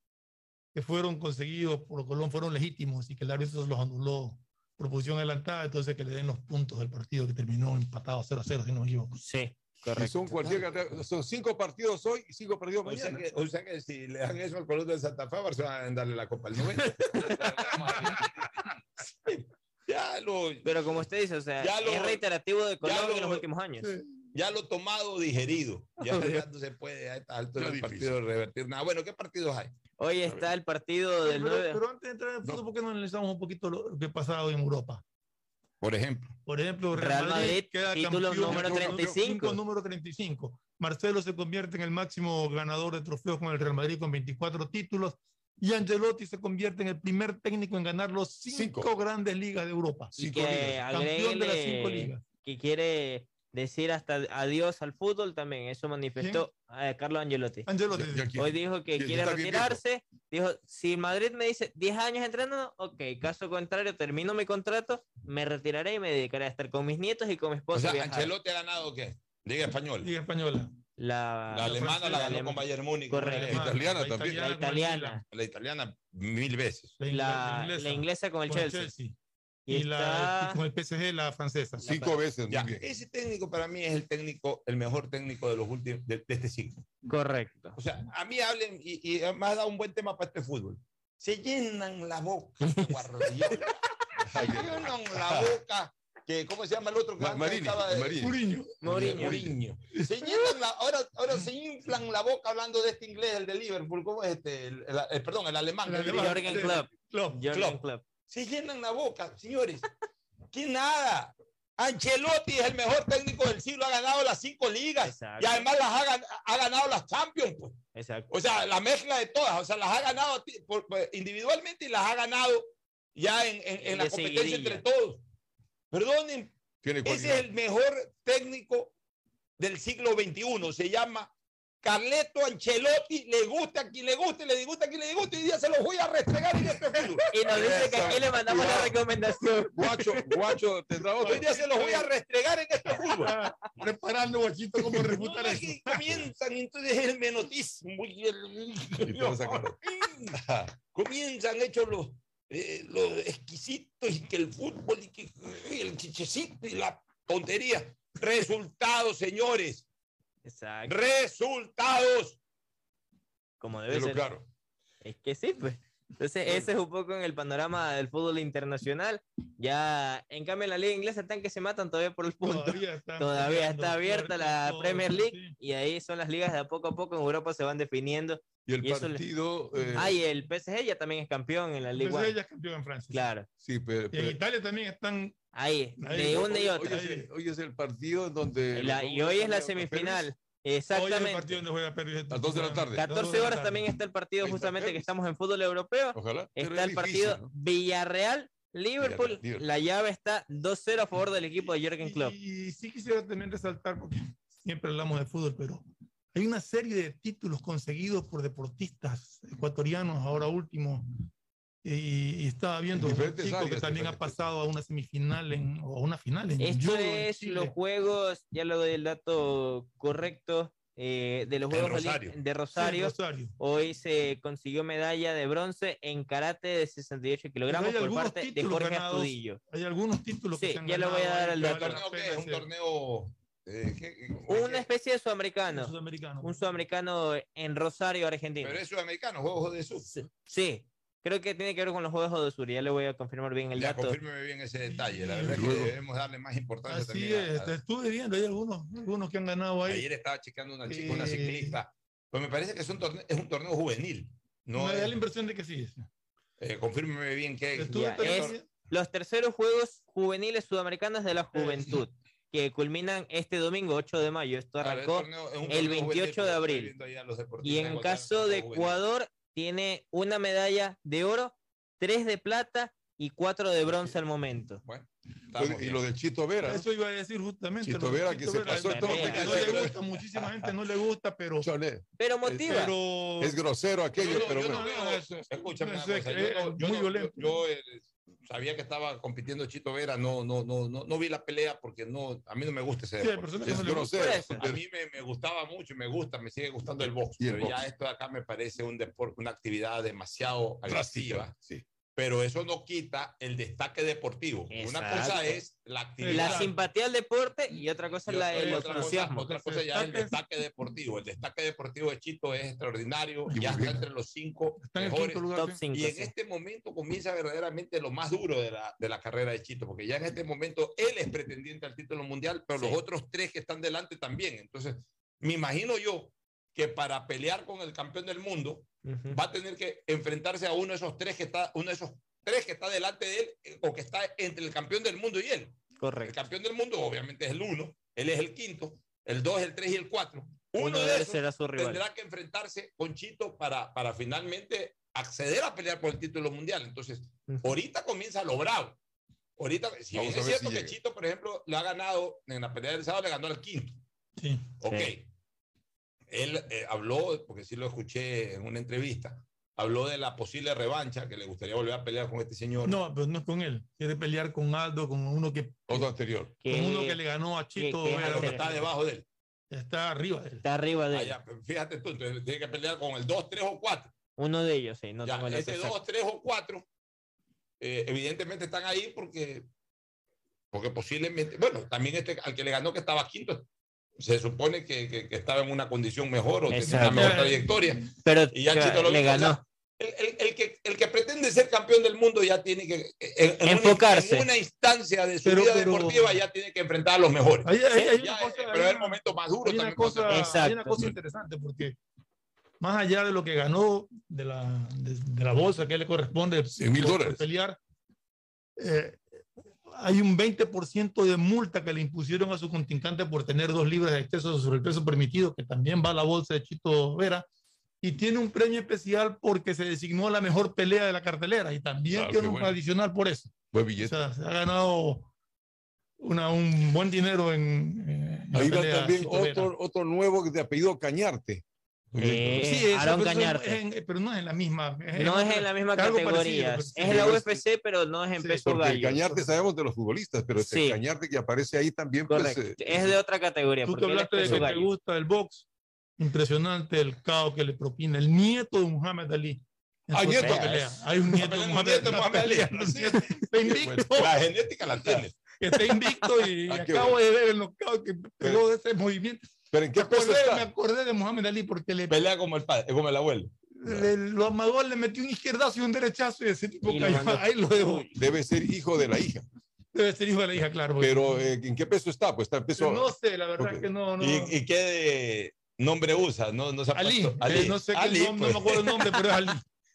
que fueron conseguidos por Colón fueron legítimos y que el árbitro los anuló posición adelantada, entonces que le den los puntos del partido que terminó empatado 0 a 0, si no me equivoco. Sí, Y correcto. son cualquier cantidad- son cinco partidos hoy y cinco partidos O sea, mañana. que, o sea que si le dan eso al Colón de Santa Fe, a Barcelona deben darle la Copa al 90. ya lo, Pero como usted dice, o sea, Ya lo- es reiterativo de Colón lo- en los últimos años. ya lo tomado, digerido. Ya, ya no se puede a Ya del partido revertir nada. Bueno, ¿qué partidos hay? Hoy está el partido del Pero, 9. pero antes de entrar en el fútbol, ¿por qué no analizamos un poquito lo que ha pasado en Europa? Por ejemplo. Por ejemplo, Real, Real Madrid, Madrid, queda título campeón número con 35. cinco, número 35. Marcelo se convierte en el máximo ganador de trofeos con el Real Madrid con 24 títulos. Y Angelotti se convierte en el primer técnico en ganar los cinco, Cinco. grandes ligas de Europa. Y Cinco que ligas. Campeón de las cinco ligas. que quiere decir hasta adiós al fútbol también. Eso manifestó eh, Carlos Angelotti. Angelotti. Hoy dijo que quién quiere retirarse. Dijo, si Madrid me dice 10 años entrenando, ok, caso contrario, termino mi contrato, me retiraré y me dedicaré a estar con mis nietos y con mi O esposa. sea, a viajar". Ancelotti ha ganado qué? Liga Española. Liga Española. La, La alemana la ganó alemana. con Bayern Múnich. Correcto. La, La italiana también. la el italiana, Milan. la italiana mil veces. La, la, inglesa, la inglesa con el con el Chelsea. Y, Y la, está- y con el PSG, la francesa. Cinco veces, muy Ya, bien. ese técnico para mí es el técnico, el mejor técnico de los últimos, de, de este siglo. Correcto. O sea, a mí hablen y, y me ha dado un buen tema para este fútbol. Se llenan la boca, Guardiola. Se llenan la boca. Que, ¿Cómo se llama el otro que Marini, estaba de-. Mourinho. Mourinho. Mourinho. Se llenan la, ahora, ahora se inflan la boca hablando de este inglés, el de Liverpool. ¿Cómo es este? El, el- el- perdón, el alemán. El alemán. Jorgen Klopp. Klopp. Jürgen Klopp. Se llenan la boca, señores. ¿Qué nada? Ancelotti es el mejor técnico del siglo, ha ganado las cinco ligas Exacto. y además las ha, ha ganado las Champions. pues. Exacto. O sea, la mezcla de todas, o sea, las ha ganado por- por- individualmente y las ha ganado ya en, en- en la competencia entre todos. Perdonen, ese es el mejor técnico del siglo XXI. Se llama Carleto Ancelotti. Le gusta a quien le guste, le disgusta a quien le disguste. Y día se los voy a restregar en este fútbol. Y nos dice que aquí le mandamos la recomendación. Guacho, guacho, tendrá otro. Hoy día se los voy a restregar en este fútbol. Preparando, guachito, cómo refutar eso. comienzan entonces el menotismo y el... Y comienzan hechos los, eh, los exquisitos y que el fútbol y que y el chichecito y la tontería. Resultados, señores. Exacto. Resultados. Como debe Pero ser. claro. Es que sí, pues. Entonces, ese es un poco en el panorama del fútbol internacional. Ya, en cambio, en la liga inglesa están que se matan todavía por el punto. Todavía, están Todavía está abierta la todo, Premier League sí. y ahí son las ligas de a poco a poco en Europa se van definiendo. Y el Y eso le- partido. eh, Ah, y el PSG ya también es campeón en la Liga. Entonces ella es campeón en Francia. Claro, sí, pero. Y en Italia también están. ahí, Ahí, de hoy- una y Hoy otra. es, el, hoy es el partido donde. La- y hoy es la campeones- semifinal. Hoy es el Exactamente. partido donde juega Perry. A las 2 de la tarde. 14 horas también está el partido justamente que estamos en fútbol europeo. Ojalá. Está es el partido difícil, ¿no? Villarreal. Liverpool, Villarreal, Liverpool. la llave está 2-0 a favor del equipo de Jürgen Klopp. Y, y sí quisiera también resaltar, porque siempre hablamos de fútbol, pero hay una serie de títulos conseguidos por deportistas ecuatorianos, ahora último. Y, y estaba viendo un chico que áreas, también ha pasado a una semifinal en, o a una final en Esto judo en es Chile. los juegos, ya le doy el dato correcto, eh, de los En Juegos Rosario. de Rosario. Rosario. Hoy se consiguió medalla de bronce en karate de 68 kilogramos por parte de Jorge ganados. Astudillo. Hay algunos títulos que Sí, se han ya le voy a ganado dar que dato. ¿Es un torneo? eh, ¿qué- Una especie de sudamericano. Sudamericano. Un sudamericano en Rosario, Argentina. Pero es sudamericano, Juegos de Sur. Sí, creo que tiene que ver con los Juegos de Sur. Ya le voy a confirmar bien el Ya, dato. confírmeme bien ese detalle. La verdad es que debemos darle más importancia Así también. a- es, a- te estuve viendo, hay algunos, algunos que han ganado ahí. Ayer estaba checando una chica, una Eh, ciclista. Pues me parece que es un torneo, es un torneo juvenil. No me da es- la impresión de que sí. eh, confírmeme bien que Ya, es los terceros Juegos Juveniles Sudamericanos de la Juventud, que culminan este domingo 8 de mayo. Esto Claro, arrancó un el torneo juvenil, 28 de pero estoy abril. a Y en caso de juvenil. Ecuador, tiene una medalla de oro, tres de plata y cuatro de bronce al momento. Bueno, y lo del Chito Vera. Eso iba a decir justamente. Chito lo de Vera, que se pasó no, todo. no le gusta, muchísima gente no le gusta, pero. Pero motiva. Pero, Es grosero aquello, Yo pero yo no veo- eso es- escúchame es cosa, yo no- yo muy no- violento. yo, sabía que estaba compitiendo Chito Vera, no, no, no, no, no vi la pelea porque no, a mí no me gusta ese Sí, deporte. Es no grosero. A mí me, me gustaba mucho y me gusta, me sigue gustando el box, pero ya box. esto de acá me parece un deporte, una actividad demasiado agresiva. Sí. Pero eso no quita el destaque deportivo. Una Exacto. cosa es la actividad. La simpatía al deporte y otra cosa Y es la, el otra cosa- entusiasmo. Otra cosa ya es el destaque deportivo. El destaque deportivo de Chito es extraordinario. Y Ya está entre los cinco Está en mejores. quinto lugar. Top sí. 5. Y en este momento comienza verdaderamente lo más duro de la, de la carrera de Chito, porque ya en este momento él es pretendiente al título mundial, pero Sí. los otros tres que están delante también. Entonces, me imagino yo que para pelear con el campeón del mundo va a tener que enfrentarse a uno de esos tres que está, uno de esos tres que está delante de él eh, o que está entre el campeón del mundo y él. El Correcto. campeón del mundo obviamente es el uno, él es el quinto, el dos, el tres y el cuatro. Uno, Uno de esos será su rival. tendrá que enfrentarse con Chito para, para finalmente acceder a pelear por el título mundial. Entonces, ahorita comienza lo bravo. Ahorita, si Vamos es cierto si que. Chito, por ejemplo, le ha ganado en la pelea del sábado, le ganó al quinto. Sí. Ok. Sí. Él eh, habló, porque sí lo escuché en una entrevista, habló de la posible revancha, que le gustaría volver a pelear con este señor. No, pero no es con él. Quiere pelear con Aldo, con uno que, Otro anterior. con uno que le ganó a Chito. Vera, lo que está debajo de él. Está arriba de él. Está arriba de Ah, él. ya, fíjate tú, entonces tiene que pelear con el 2, 3 o 4. Uno de ellos, sí. No Ya, tengo el dato ese exacto. 2, 3 o 4, eh, evidentemente están ahí porque, porque posiblemente, bueno, también este al que le ganó que estaba quinto, se supone que, que- que estaba en una condición mejor o tenía una mejor trayectoria. Pero Y ya Chito lo le mismo, o sea, ganó. el, el- el que, el que pretende ser campeón del mundo ya tiene que, en, en una- Enfocarse. en una instancia de su Pero- vida pero- deportiva ya tiene que enfrentar a los mejores. Hay, hay- hay Ya, cosa, pero hay es el momento más duro hay una también. cosa, hay una cosa interesante porque más allá de lo que ganó de la, de, de la bolsa que le corresponde 100 mil dólares. pelear, eh, hay un 20% de multa que le impusieron a su contrincante por tener dos libras de exceso sobre el peso permitido, que también va a la bolsa de Chito Vera, y tiene un premio especial porque se designó la mejor pelea de la cartelera y también Ah, tiene un bueno. adicional por eso. Buen O billete. sea, se ha ganado una, un buen dinero en, eh, en la Ahí va pelea también otro, otro nuevo de apellido Cañarte. Eh, Sí, eso, Aarón pero, eso Cañarte. es en- pero no es en la misma. No es en la misma categoría. parecido, Es en la UFC, pero no es en Sí, peso Porque el gallo. Cañarte sabemos de los futbolistas, pero este Sí. Cañarte que aparece ahí también, pues, eh, Es de otra categoría. Tú te es hablaste de que te gallo. gusta el box. Impresionante el caos que le propina el nieto de Muhammad Ali. su nieto. pelea. Hay un nieto de Muhammad, Muhammad Ali. La genética la tiene. que Está invicto y Ah, acabo de ver el knockout que pegó de ese movimiento. Pero ¿en Me qué peso acordé, me está? acordé de Muhammad Ali porque le, Pelea como el padre, como el abuelo. le- lo amagó, le metió un izquierdazo y un derechazo y ese tipo cayó. Ahí lo dejó. Debe ser hijo de la hija. Debe ser hijo de la hija, claro. porque- Pero eh, ¿en qué peso está? Pues está en peso. no sé, la verdad Ok. que no. no. ¿Y, y qué de nombre usa? No, no se Ali, eh, no sé qué Ali, nombre, pues. no me acuerdo el nombre, pero es Ali.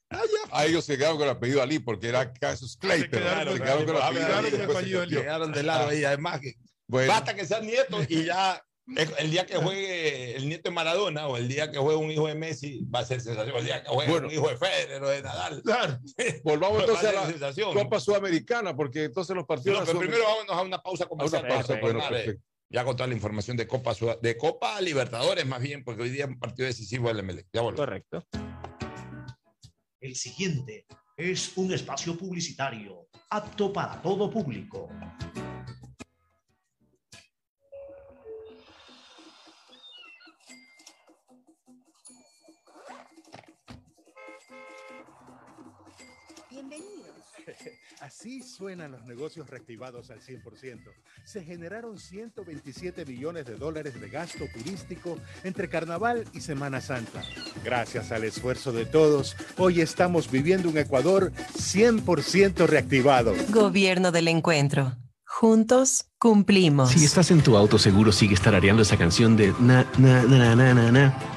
A ellos se quedaron con el apellido Ali porque era Casus Clay, Se pero quedaron se con- quedaron con el se apellido quedaron Ali. con el apellido Ali. Llegaron de lado y además que Bueno, basta que sean nietos y ya Es- El día que juegue el nieto de Maradona o el día que juegue un hijo de Messi va a ser sensación. El día que juegue Bueno. un hijo de Federer o de Nadal. Claro. Volvamos Va a entonces ser a la sensación. Copa Sudamericana, porque entonces los partidos. No, pero son- primero vámonos a una pausa comercial. A una pausa, bueno, eh, perfecto. Ya con toda la información de Copa, Sud- de Copa Libertadores, más bien, porque hoy día es un partido decisivo del MLE. Ya volvemos. Correcto. El siguiente es un espacio publicitario apto para todo público. Así suenan los negocios reactivados al 100%. Se generaron 127 millones de dólares de gasto turístico entre Carnaval y Semana Santa. Gracias al esfuerzo de todos, hoy estamos viviendo un Ecuador 100% reactivado. Gobierno del Encuentro. Juntos cumplimos. Si estás en tu auto, seguro sigues tarareando esa canción de na, na, na, na, na, na,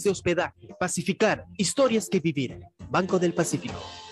de hospedaje. Pacificar, historias que vivir. Banco del Pacífico.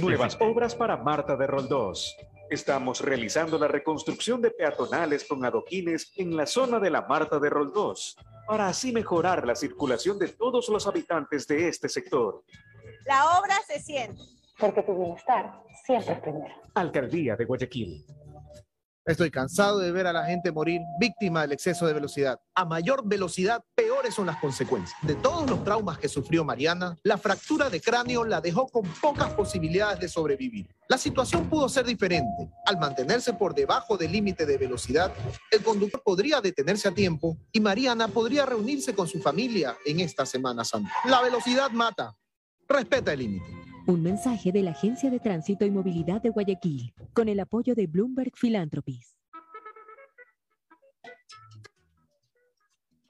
Nuevas obras para Marta de Roldós. Estamos realizando la reconstrucción de peatonales con adoquines en la zona de la Marta de Roldós, para así mejorar la circulación de todos los habitantes de este sector. La obra se siente. Porque tu bienestar siempre es primero. Alcaldía de Guayaquil. Estoy cansado de ver a la gente morir víctima del exceso de velocidad. A mayor velocidad, peores son las consecuencias. De todos los traumas que sufrió Mariana, la fractura de cráneo la dejó con pocas posibilidades de sobrevivir. La situación pudo ser diferente. Al mantenerse por debajo del límite de velocidad, el conductor podría detenerse a tiempo y Mariana podría reunirse con su familia en esta Semana Santa. La velocidad mata. Respeta el límite. Un mensaje de la Agencia de Tránsito y Movilidad de Guayaquil, con el apoyo de Bloomberg Philanthropies.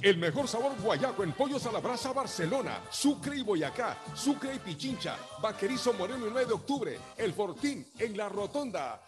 El mejor sabor guayaco en pollos a la brasa Barcelona, Sucre y Boyacá, Sucre y Pichincha, Vaquerizo Moreno el 9 de octubre, El Fortín en la Rotonda.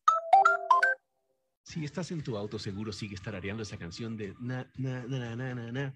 Si estás en tu auto, seguro sigues tarareando esa canción de na, na, na, na, na, na,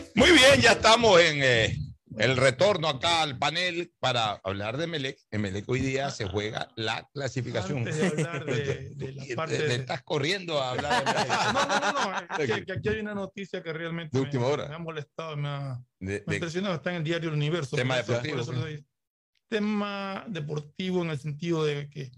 Muy bien, ya estamos en eh, el retorno acá al panel para hablar de Melec. En Melec hoy día se juega la clasificación. Antes de hablar de, de la Te- parte te de- estás corriendo a hablar de Melec. No, no, no, no. es que, que aquí hay una noticia que realmente De me- última hora. me ha molestado, me ha, De- me ha impresionado. Está en el diario El Universo. Tema deportivo, pues. Tema deportivo en el sentido de que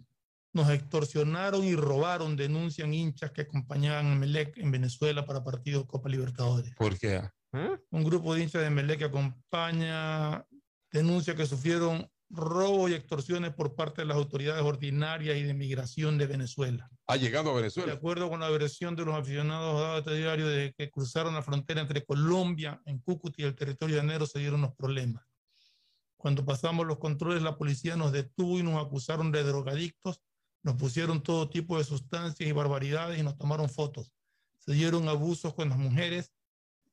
nos extorsionaron y robaron, denuncian hinchas que acompañaban a Melec en Venezuela para partidos Copa Libertadores. ¿Por qué? Un grupo de hinchas de Melec que acompaña denuncia que sufrieron robo y extorsiones por parte de las autoridades ordinarias y de migración de Venezuela. Ha llegado a De Venezuela. acuerdo con la versión de los aficionados dada a este diario de que cruzaron la frontera entre Colombia, en Cúcuta y el territorio llanero, se dieron los problemas. Cuando pasamos los controles, la policía nos detuvo y nos acusaron de drogadictos, nos pusieron todo tipo de sustancias y barbaridades y nos tomaron fotos. Se dieron abusos con las mujeres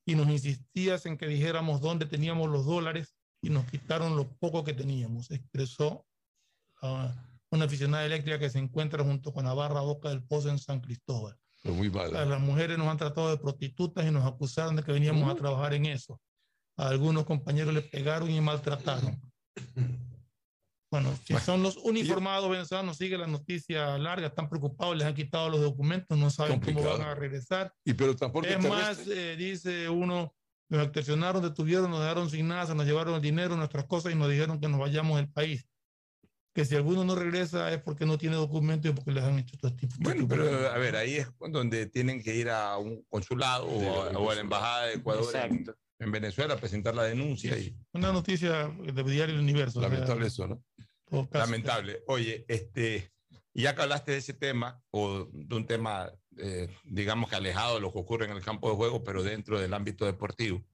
y nos insistías en que dijéramos dónde teníamos los dólares y nos quitaron lo poco que teníamos, expresó ah, una aficionada eléctrica que se encuentra junto con la barra Boca del Pozo en San Cristóbal. Pero muy A mal. las mujeres nos han tratado de prostitutas y nos acusaron de que veníamos a trabajar en eso. A algunos compañeros les pegaron y maltrataron. Bueno, si son los uniformados venezolanos, sigue la noticia larga, están preocupados, les han quitado los documentos, no saben cómo Complicado. van a regresar. Y pero transporte Es más, eh, dice uno, nos extorsionaron, detuvieron, nos dejaron sin nada, se nos llevaron el dinero, nuestras cosas y nos dijeron que nos vayamos del país. Que si alguno no regresa es porque no tiene documentos y porque les han hecho todo tipo Bueno, pero a ver, ahí es donde tienen que ir a un consulado o, a, o a la embajada de Ecuador en, en Venezuela presentar la denuncia y Una noticia de Diario El Universo. o sea, lamentable eso, ¿no? Lamentable. Oye, este, ya que hablaste de ese tema o de un tema, eh, digamos que alejado de lo que ocurre en el campo de juego, pero dentro del ámbito deportivo.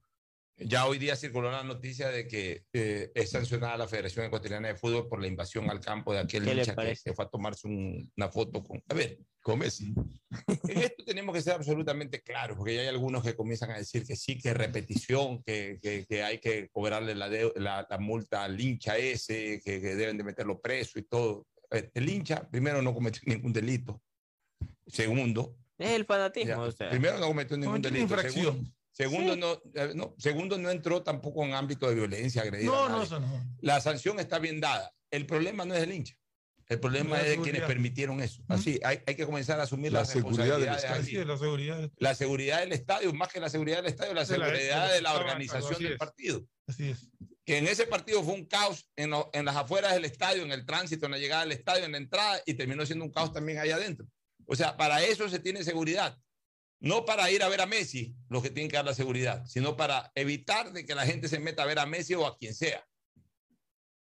Ya hoy día circuló la noticia de que eh, es sancionada la Federación Ecuatoriana de Fútbol por la invasión al campo de aquel ¿Qué le hincha que, que fue a tomarse un- una foto con... A ver, con Messi. En esto tenemos que ser absolutamente claros, porque ya hay algunos que comienzan a decir que sí, que repetición, que, que, que hay que cobrarle la, deu- la, la multa al hincha ese, que, que deben de meterlo preso y todo. Eh, El hincha, primero, no cometió ningún delito. Segundo, Es el fanatismo. ya, o sea. primero no cometió ningún delito. infracción. Segundo, segundo, Sí. no, eh, no, segundo, no entró tampoco en ámbito de violencia, agredir a No, no, eso no. La sanción está bien dada. El problema no es del hincha. El problema La es de seguridad. quienes permitieron eso. Así, hay, hay que comenzar a asumir La las seguridad del responsabilidades estadio. la seguridad. La seguridad del estadio, más que la seguridad del estadio, la De la- seguridad de la organización del partido. Así es. Que en ese partido fue un caos en, lo- en las afueras del estadio, en el tránsito, en la llegada al estadio, en la entrada, y terminó siendo un caos también ahí adentro. O sea, para eso se tiene seguridad. No para ir a ver a Messi, los que tienen que dar la seguridad, sino para evitar de que la gente se meta a ver a Messi o a quien sea.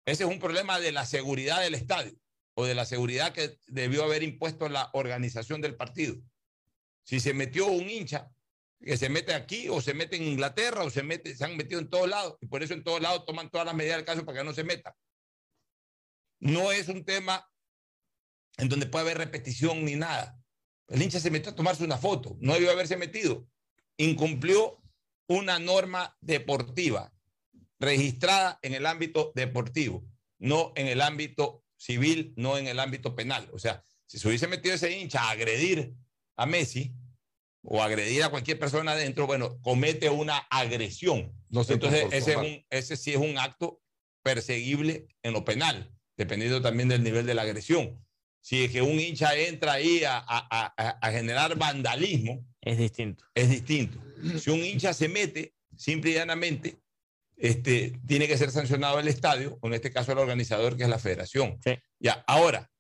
Ese es un problema de la seguridad del estadio o de la seguridad que debió haber impuesto la organización del partido. Si se metió un hincha que se mete aquí o se mete en Inglaterra o se mete, se han metido en todos lados y por eso en todos lados toman todas las medidas del caso para que no se meta. No es un tema en donde puede haber repetición ni nada. El hincha se metió a tomarse una foto, no debió haberse metido. Incumplió una norma deportiva registrada en el ámbito deportivo, no en el ámbito civil, no en el ámbito penal. O sea, si se hubiese metido ese hincha a agredir a Messi o agredir a cualquier persona adentro, bueno, comete una agresión. No se Entonces, ese, es un- ese sí es un acto perseguible en lo penal, dependiendo también del nivel de la agresión. Si es que un hincha entra ahí a, a- a- generar vandalismo, Es distinto. es distinto. Si un hincha se mete, simple y llanamente, este, tiene que ser sancionado el estadio, o en este caso el organizador, que es la federación. Ya, ahora,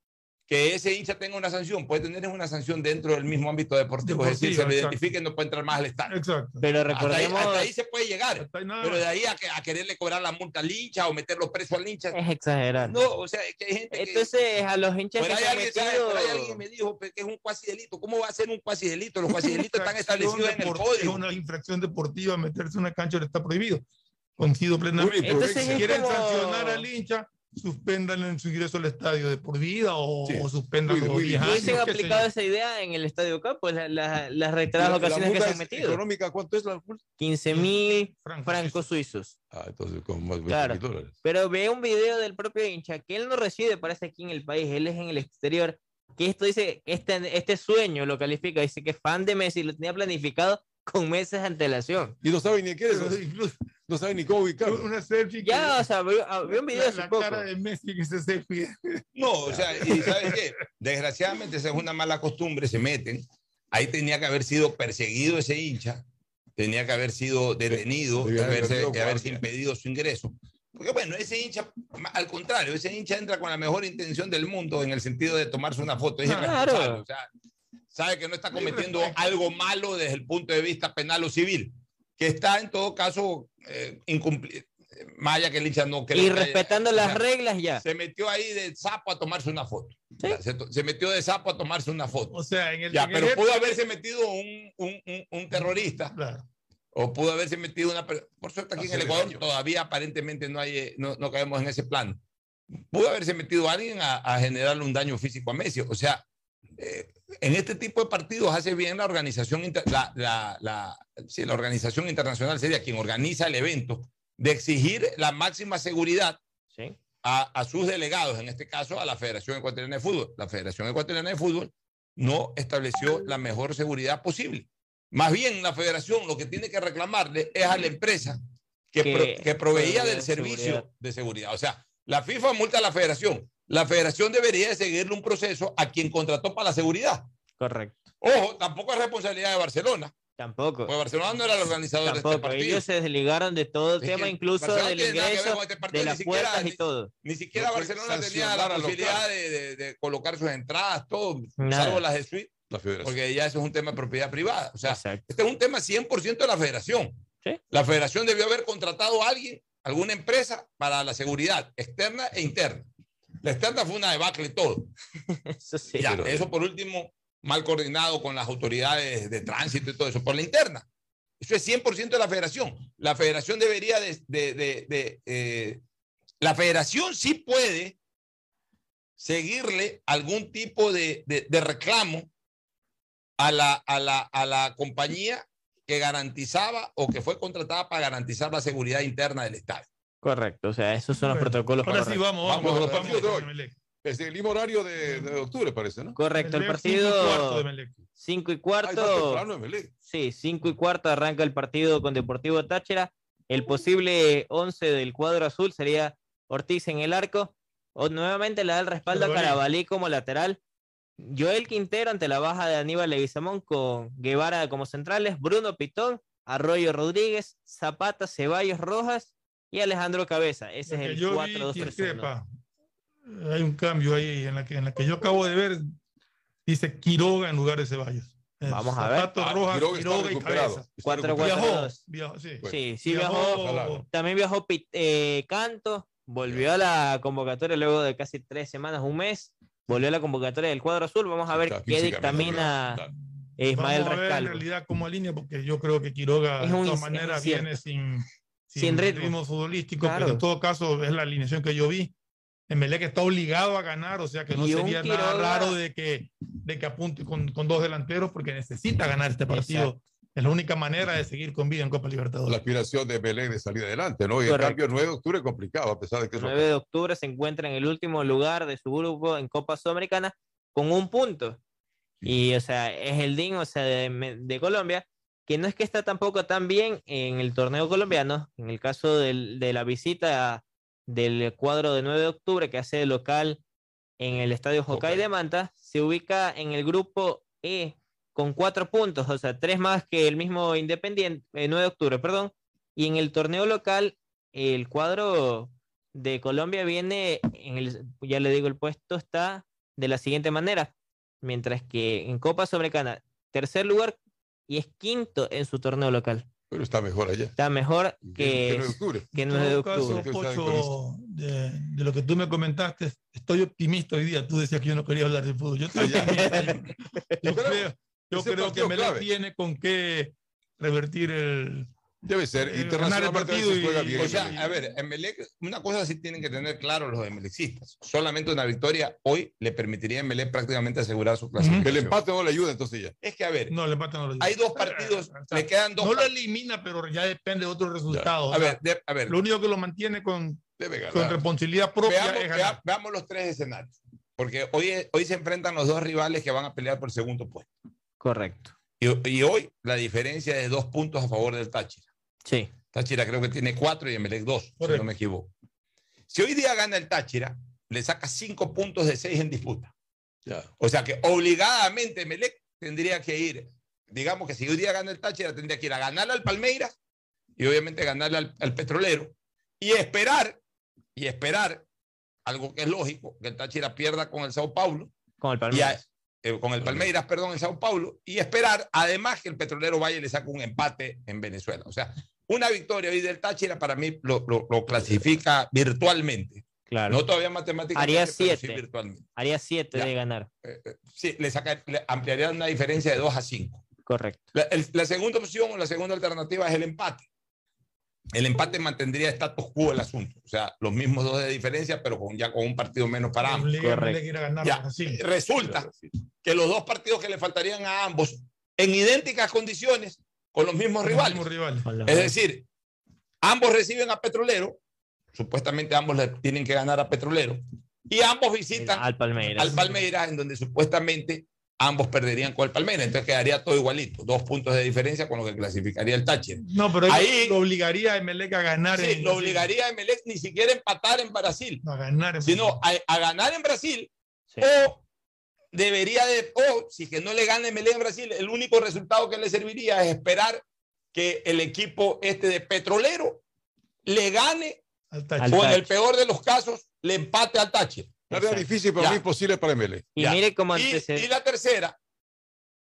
que ese hincha tenga una sanción, puede tener una sanción dentro del mismo ámbito deportivo, es decir, se lo Deportivo, identifique no puede entrar más al estadio. Exacto. Pero Hasta ahí, recordemos, hasta ahí se puede llegar, pero de ahí a, que- a quererle cobrar la multa al hincha o meterlo preso al hincha. es exagerar. No, o sea, que hay gente que... Entonces, a los hinchas Por que han alguien, ¿sabe? metido... Por ahí alguien me dijo pe, que es un cuasi delito. ¿Cómo va a ser un cuasi delito? Los cuasi delitos están establecidos en el código. Es una infracción deportiva, meterse en una cancha está prohibido. Coincido plenamente. Entonces si quieren como- sancionar al hincha, suspendan en su ingreso al estadio de por vida o, Sí. o suspendan los muy 10 años. Hubiesen aplicado esa idea en el Estadio Campo, la- la- las reiteradas La- ocasiones la que se han metido. económica, ¿cuánto es la multa? 15 mil Francos francos suizos. Ah, entonces con más de 20 Claro. dólares. Pero ve un video del propio hincha que él no reside, parece aquí en el país, él es en el exterior. Que esto dice, este, este sueño lo califica, dice que es fan de Messi, lo tenía planificado con meses de antelación. Y no sabe ni quién es. No sabe ni cómo ubicarlo. una selfie que- Ya, o sea, vi, vi un video la, hace la poco. cara de Messi que se selfie. No, o sea, y ¿sabes qué? Desgraciadamente esa es una mala costumbre, se meten. Ahí tenía que haber sido perseguido ese hincha, tenía que haber sido detenido, haber haberse, que haberse impedido su ingreso. Porque bueno, ese hincha, al contrario, ese hincha entra con la mejor intención del mundo en el sentido de tomarse una foto. Es Claro. o sea, sabe que no está cometiendo algo malo desde el punto de vista penal o civil, que está en todo caso eh, eh, allá que el hincha no cree Y que haya- respetando o las sea, reglas ya. se metió ahí de sapo a tomarse una foto. Ya, Se, to- se metió de sapo a tomarse una foto. O sea, en el. Ya, en pero el- pudo haberse metido un, un, un, un terrorista Claro. o pudo haberse metido una... Por suerte aquí en el Ecuador daño. todavía aparentemente no, hay, eh, no, no caemos en ese plano. Pudo haberse metido alguien a, a generarle un daño físico a Messi. O sea, eh, en este tipo de partidos hace bien la organización, inter- la, la, la, sí, la organización internacional sería quien organiza el evento, de exigir la máxima seguridad Sí. a, a sus delegados, en este caso a la Federación Ecuatoriana de Fútbol. La Federación Ecuatoriana de Fútbol no estableció la mejor seguridad posible. Más bien, la federación lo que tiene que reclamarle es a la empresa que, Que pro- que proveía proveía del de servicio seguridad. de seguridad. O sea, la FIFA multa a la federación. La federación debería de seguirle un proceso a quien contrató para la seguridad. Correcto. Ojo, tampoco es responsabilidad de Barcelona, Tampoco. porque Barcelona no era el organizador de este Tampoco. partido. Ellos se desligaron de todo el Es tema, incluso Barcelona del ingreso, este partido, de ni las siquiera- puertas y ni- todo. Ni siquiera No Barcelona tenía la posibilidad de, de- de colocar sus entradas, todo, Nada. salvo las de suite, La porque ya eso es un tema de propiedad privada. O sea, Exacto. este es un tema 100% de la federación. Sí. La federación debió haber contratado a alguien, alguna empresa, para la seguridad externa e interna. La externa fue una debacle todo. Eso sí. Ya, pero- eso por último, mal coordinado con las autoridades de tránsito y todo eso. Por la interna. Eso es 100% de la federación. La federación debería de... de- de- de, eh, la federación sí puede seguirle algún tipo de, de- de reclamo a la, a, la, a la compañía que garantizaba o que fue contratada para garantizar la seguridad interna del estadio. Correcto. O sea, esos son los protocolos. Ahora sí, vamos, Vamos vamos, a los vamos, partidos de hoy. Es el mismo horario de, de octubre, parece, ¿no? Correcto. El Emelec, cinco y cuarto partido. 5 y Ah, cuarto. Sí, 5 y cuarto arranca el partido con Deportivo Táchira. El posible 11 del cuadro azul sería Ortiz en el arco. O nuevamente le da el respaldo a Carabalí. Carabalí como lateral. Joel Quintero ante la baja de Aníbal Leguizamón con Guevara como centrales. Bruno Pitón, Arroyo Rodríguez, Zapata, Ceballos Rojas y Alejandro Cabeza. Ese es el yo vi 4-2-3-1. discrepa. Hay un cambio ahí en la, que, en la que yo acabo de ver. Dice Quiroga en lugar de Ceballos. Vamos a ver. Ah, Rojas, Quiroga está Quiroga y recuperado. Cabeza. Está 4 recuperado. Viajó, 4-2. viajó, sí. Sí, sí Viajó- viajó. También viajó eh, Canto, volvió a la convocatoria luego de casi tres semanas, un mes, volvió a la convocatoria del cuadro azul. Vamos a ver Está qué dictamina. Ismael Vamos a ver en realidad cómo alinea, porque yo creo que Quiroga Es de todas maneras viene sin, Sin ritmo. futbolístico, Claro. pero en todo caso es la alineación que yo vi. Emelec está obligado a ganar, o sea que no sería nada Quiroga- raro de que, de que apunte con, con dos delanteros porque necesita ganar este partido. Exacto. Es la única manera de seguir con vida en Copa La Libertadores. aspiración de Emelec de salir adelante, ¿no? Y en Correcto. cambio, el 9 de octubre es complicado, a pesar de que El es 9 de octubre se encuentra en el último lugar de su grupo en Copa Sudamericana con un punto. Y, o sea, es el DIN, o sea, de, de Colombia, que no es que está tampoco tan bien en el torneo colombiano. En el caso del- de la visita del cuadro de 9 de octubre que hace local en el estadio Hokkaido de Manta, se ubica en el grupo E con cuatro puntos, o sea, tres más que el mismo Independiente, eh, 9 de octubre, perdón. Y en el torneo local, el cuadro de Colombia viene, en el, ya le digo, el puesto está de la siguiente manera, mientras que en Copa Sudamericana, tercer lugar y es quinto en su torneo local. Pero está mejor allá. Está mejor que, que no es de octubre. que de todo caso, octubre. Pocho, de, de lo que tú me comentaste, estoy optimista hoy día. Tú decías que yo no quería hablar de fútbol. Yo estoy optimista. Yo, yo creo, yo creo que Melec tiene con qué revertir el. Debe ser. eh, el partido a veces juega y- bien. O sea, a ver, Emelec, una cosa sí tienen que tener claro los emelecistas. Solamente una victoria hoy le permitiría a Emelec prácticamente asegurar su clasificación. El empate no le ayuda entonces ya. Es que, a ver, No, el empate no lo hay dos partidos, le quedan dos No lo elimina, pero ya depende de otros resultados. A ver, de- a ver. Lo único que lo mantiene con, con responsabilidad propia Veamos, es ganar. vea- veamos los tres escenarios. Porque hoy, hoy se enfrentan los dos rivales que van a pelear por el segundo puesto. Correcto. Y, y hoy la diferencia es de dos puntos a favor del Táchira. Sí. Táchira creo que tiene cuatro y Emelec dos, si no me equivoco. Si hoy día gana el Táchira, le saca cinco puntos de seis en disputa. O sea que obligadamente Emelec tendría que ir, digamos que si hoy día gana el Táchira, tendría que ir a ganar al Palmeiras y obviamente ganarle al, al Petrolero y esperar, y esperar, algo que es lógico, que el Táchira pierda con el Sao Paulo Con el y Palmeiras. a- eh, con el Palmeiras, perdón, en Sao Paulo, y esperar además que el petrolero vaya y le saque un empate en Venezuela. O sea, una victoria hoy del Táchira para mí lo, lo- lo clasifica virtualmente. Claro. No todavía matemáticamente, Haría pero sí siete. virtualmente. Haría siete Ya. de ganar. Eh, eh, sí, le, saca, le ampliaría una diferencia de 2 a 5. Correcto. La, el- la segunda opción o la segunda alternativa es el empate. El empate mantendría status quo el asunto. O sea, los mismos dos de diferencia, pero con, ya con un partido menos para ambos. Ganar Ya. Resulta que los dos partidos que le faltarían a ambos en idénticas condiciones con los mismos rivales. mismos rivales. Es decir, ambos reciben a Petrolero, supuestamente ambos le tienen que ganar a Petrolero, y ambos visitan Al Palmeiras. al Palmeiras, en donde supuestamente ambos perderían con el Palmeiras. Entonces quedaría todo igualito, dos puntos de diferencia con lo que clasificaría el Táchira. No, pero Ahí- lo obligaría a Emelec a ganar. Sí, en lo Brasil. obligaría a Emelec ni siquiera a empatar en Brasil, A ganar en sino a, a ganar en Brasil Sí. o debería de, o si que no le gane Emelec en Brasil, el único resultado que le serviría es esperar que el equipo este de Petrolero le gane al o Táchira. en el peor de los casos le empate al Táchira. Tarea difícil, pero no imposible para ML. Y mire cómo Y, y la tercera,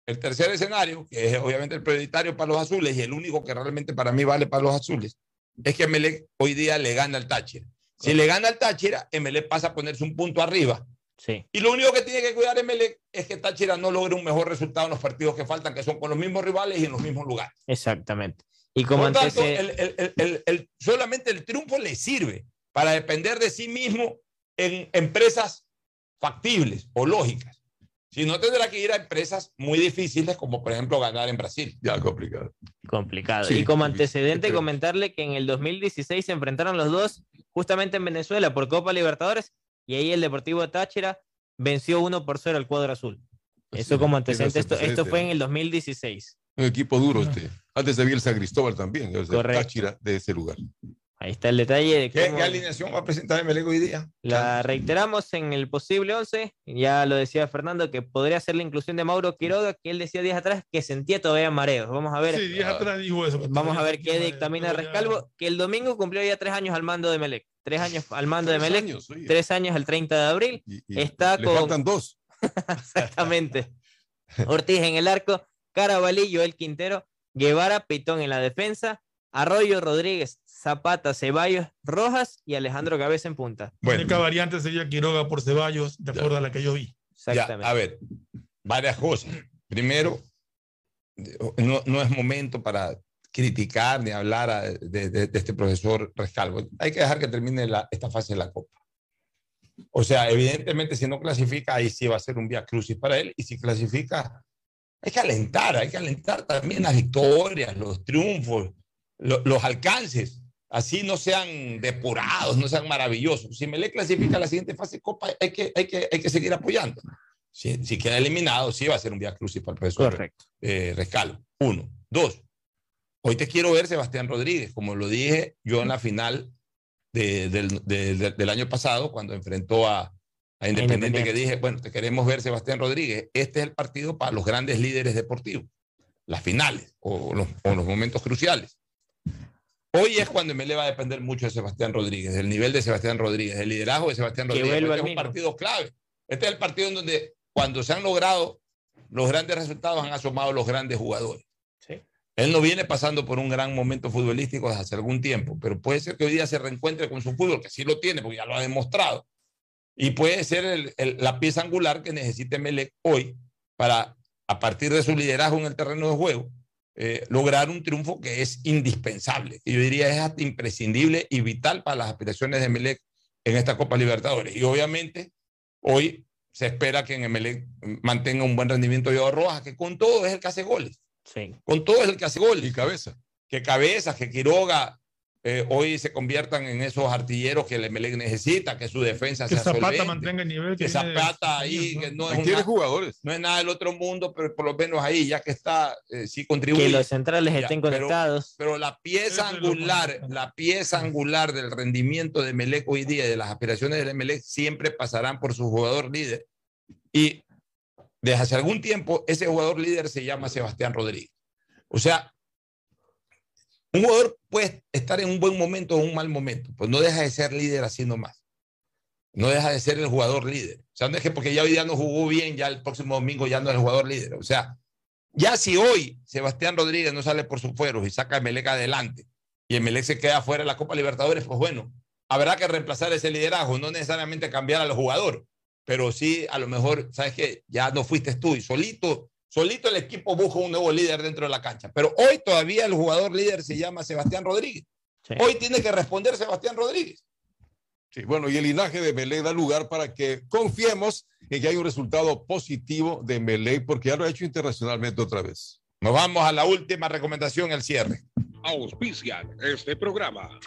el tercer escenario, que es obviamente el prioritario para los azules y el único que realmente para mí vale para los azules, es que Emelec hoy día le gana al Táchira. Si le gana al Táchira, Emelec pasa a ponerse un punto arriba. Sí. Y lo único que tiene que cuidar Emelec es que Táchira no logre un mejor resultado en los partidos que faltan, que son con los mismos rivales y en los mismos lugares. Exactamente. Y como Por tanto, antecede- el- el- el- el- el- solamente el triunfo le sirve para depender de sí mismo en empresas factibles o lógicas. Si no, tendrá que ir a empresas muy difíciles, como por ejemplo ganar en Brasil. Ya, complicado. complicado. Sí, y como antecedente, comentarle que en el 2016 se enfrentaron los dos justamente en Venezuela por Copa Libertadores y ahí el Deportivo Táchira venció 1 por 0 al cuadro azul. Eso Sí, como antecedente. Esto, antecedente. esto fue en el 2016. Un equipo duro este. Antes de Bielsa Cristóbal también, Correcto. Táchira de ese lugar. Ahí está el detalle de ¿Qué, cómo qué alineación va a presentar Emelec hoy día? la reiteramos en el posible 11. Ya lo decía Fernando que podría ser la inclusión de Mauro Quiroga, que él decía días atrás que sentía todavía mareos. Vamos a ver. Sí, días atrás dijo eso. Vamos a ver qué dictamina Rescalvo, que el domingo cumplió ya tres años al mando de Melec. Tres años al mando de Tres Melec. años. Tres años el 30 de abril. Y- y Está le con- faltan dos. Exactamente. Ortiz en el arco, Carabalí, Joel Quintero, Guevara, Pitón en la defensa, Arroyo, Rodríguez, Zapata, Ceballos, Rojas y Alejandro Cabeza en punta. La única variante sería Quiroga por Ceballos, de acuerdo a la que yo vi. Ya, Exactamente. a ver, varias cosas. Primero, no, no es momento para criticar ni hablar a- de, de- de este profesor Rescalvo. Hay que dejar que termine la- esta fase de la Copa. O sea, evidentemente, si no clasifica, ahí sí va a ser un vía crucis para él. Y si clasifica, hay que alentar, hay que alentar también las victorias, los triunfos, lo- los alcances. Así no sean depurados, no sean maravillosos. Si Melec clasifica a la siguiente fase Copa, hay que, hay que, hay que seguir apoyando. Si, si queda eliminado, sí va a ser un vía crucis para el profesor Correcto. eh, Rescalvo. Uno. Dos. Hoy te quiero ver Sebastián Rodríguez, como lo dije yo en la final de- del, de- de- del año pasado, cuando enfrentó a, a Independiente, Independiente. que dije, bueno, te queremos ver Sebastián Rodríguez. Este es el partido para los grandes líderes deportivos, las finales o los, o los momentos cruciales. Hoy es cuando me le va a depender mucho de Sebastián Rodríguez, del nivel de Sebastián Rodríguez, del liderazgo de Sebastián Rodríguez. al es un partido clave. Este es el partido en donde cuando se han logrado los grandes resultados han asomado los grandes jugadores. Él no viene pasando por un gran momento futbolístico desde hace algún tiempo, pero puede ser que hoy día se reencuentre con su fútbol, que sí lo tiene, porque ya lo ha demostrado. Y puede ser el- el- la pieza angular que necesite Melec hoy para, a partir de su liderazgo en el terreno de juego, eh, lograr un triunfo que es indispensable. Y yo diría es hasta imprescindible y vital para las aspiraciones de Melec en esta Copa Libertadores. Y obviamente hoy se espera que en Emelec mantenga un buen rendimiento de Rojas, que con todo es el que hace goles. Con todo es el que hace goles. Y cabeza. Que cabeza, que Quiroga eh, hoy se conviertan en esos artilleros que el Emelec necesita, que su defensa Que sea Zapata solvente, mantenga el nivel que que Zapata ahí, que ¿no? no es, una- jugadores. no es nada del otro mundo, pero por lo menos ahí, ya que está, eh, sí contribuye. Que los centrales Ya, estén pero- conectados. Pero la pieza angular, la pieza angular del rendimiento de Melec hoy día y de las aspiraciones del Melec siempre pasarán por su jugador líder. Y desde hace algún tiempo ese jugador líder se llama Sebastián Rodríguez. O sea, un jugador puede estar en un buen momento o un mal momento, pues no deja de ser líder haciendo más. No deja de ser el jugador líder. O sea, no es que porque ya hoy día no jugó bien, ya el próximo domingo ya no es el jugador líder. O sea, ya si hoy Sebastián Rodríguez no sale por sus fueros y saca a Melec adelante y el Melec se queda fuera de la Copa Libertadores, pues bueno, habrá que reemplazar ese liderazgo, no necesariamente cambiar al jugador, pero sí a lo mejor, sabes que ya no fuiste tú y solito, solito el equipo busca un nuevo líder dentro de la cancha. Pero hoy todavía el jugador líder se llama Sebastián Rodríguez. Hoy tiene que responder Sebastián Rodríguez. Sí, bueno, y el linaje de Melec da lugar para que confiemos en que hay un resultado positivo de Melec, porque ya lo ha hecho internacionalmente otra vez. Nos vamos a la última recomendación, el cierre. Auspician este programa.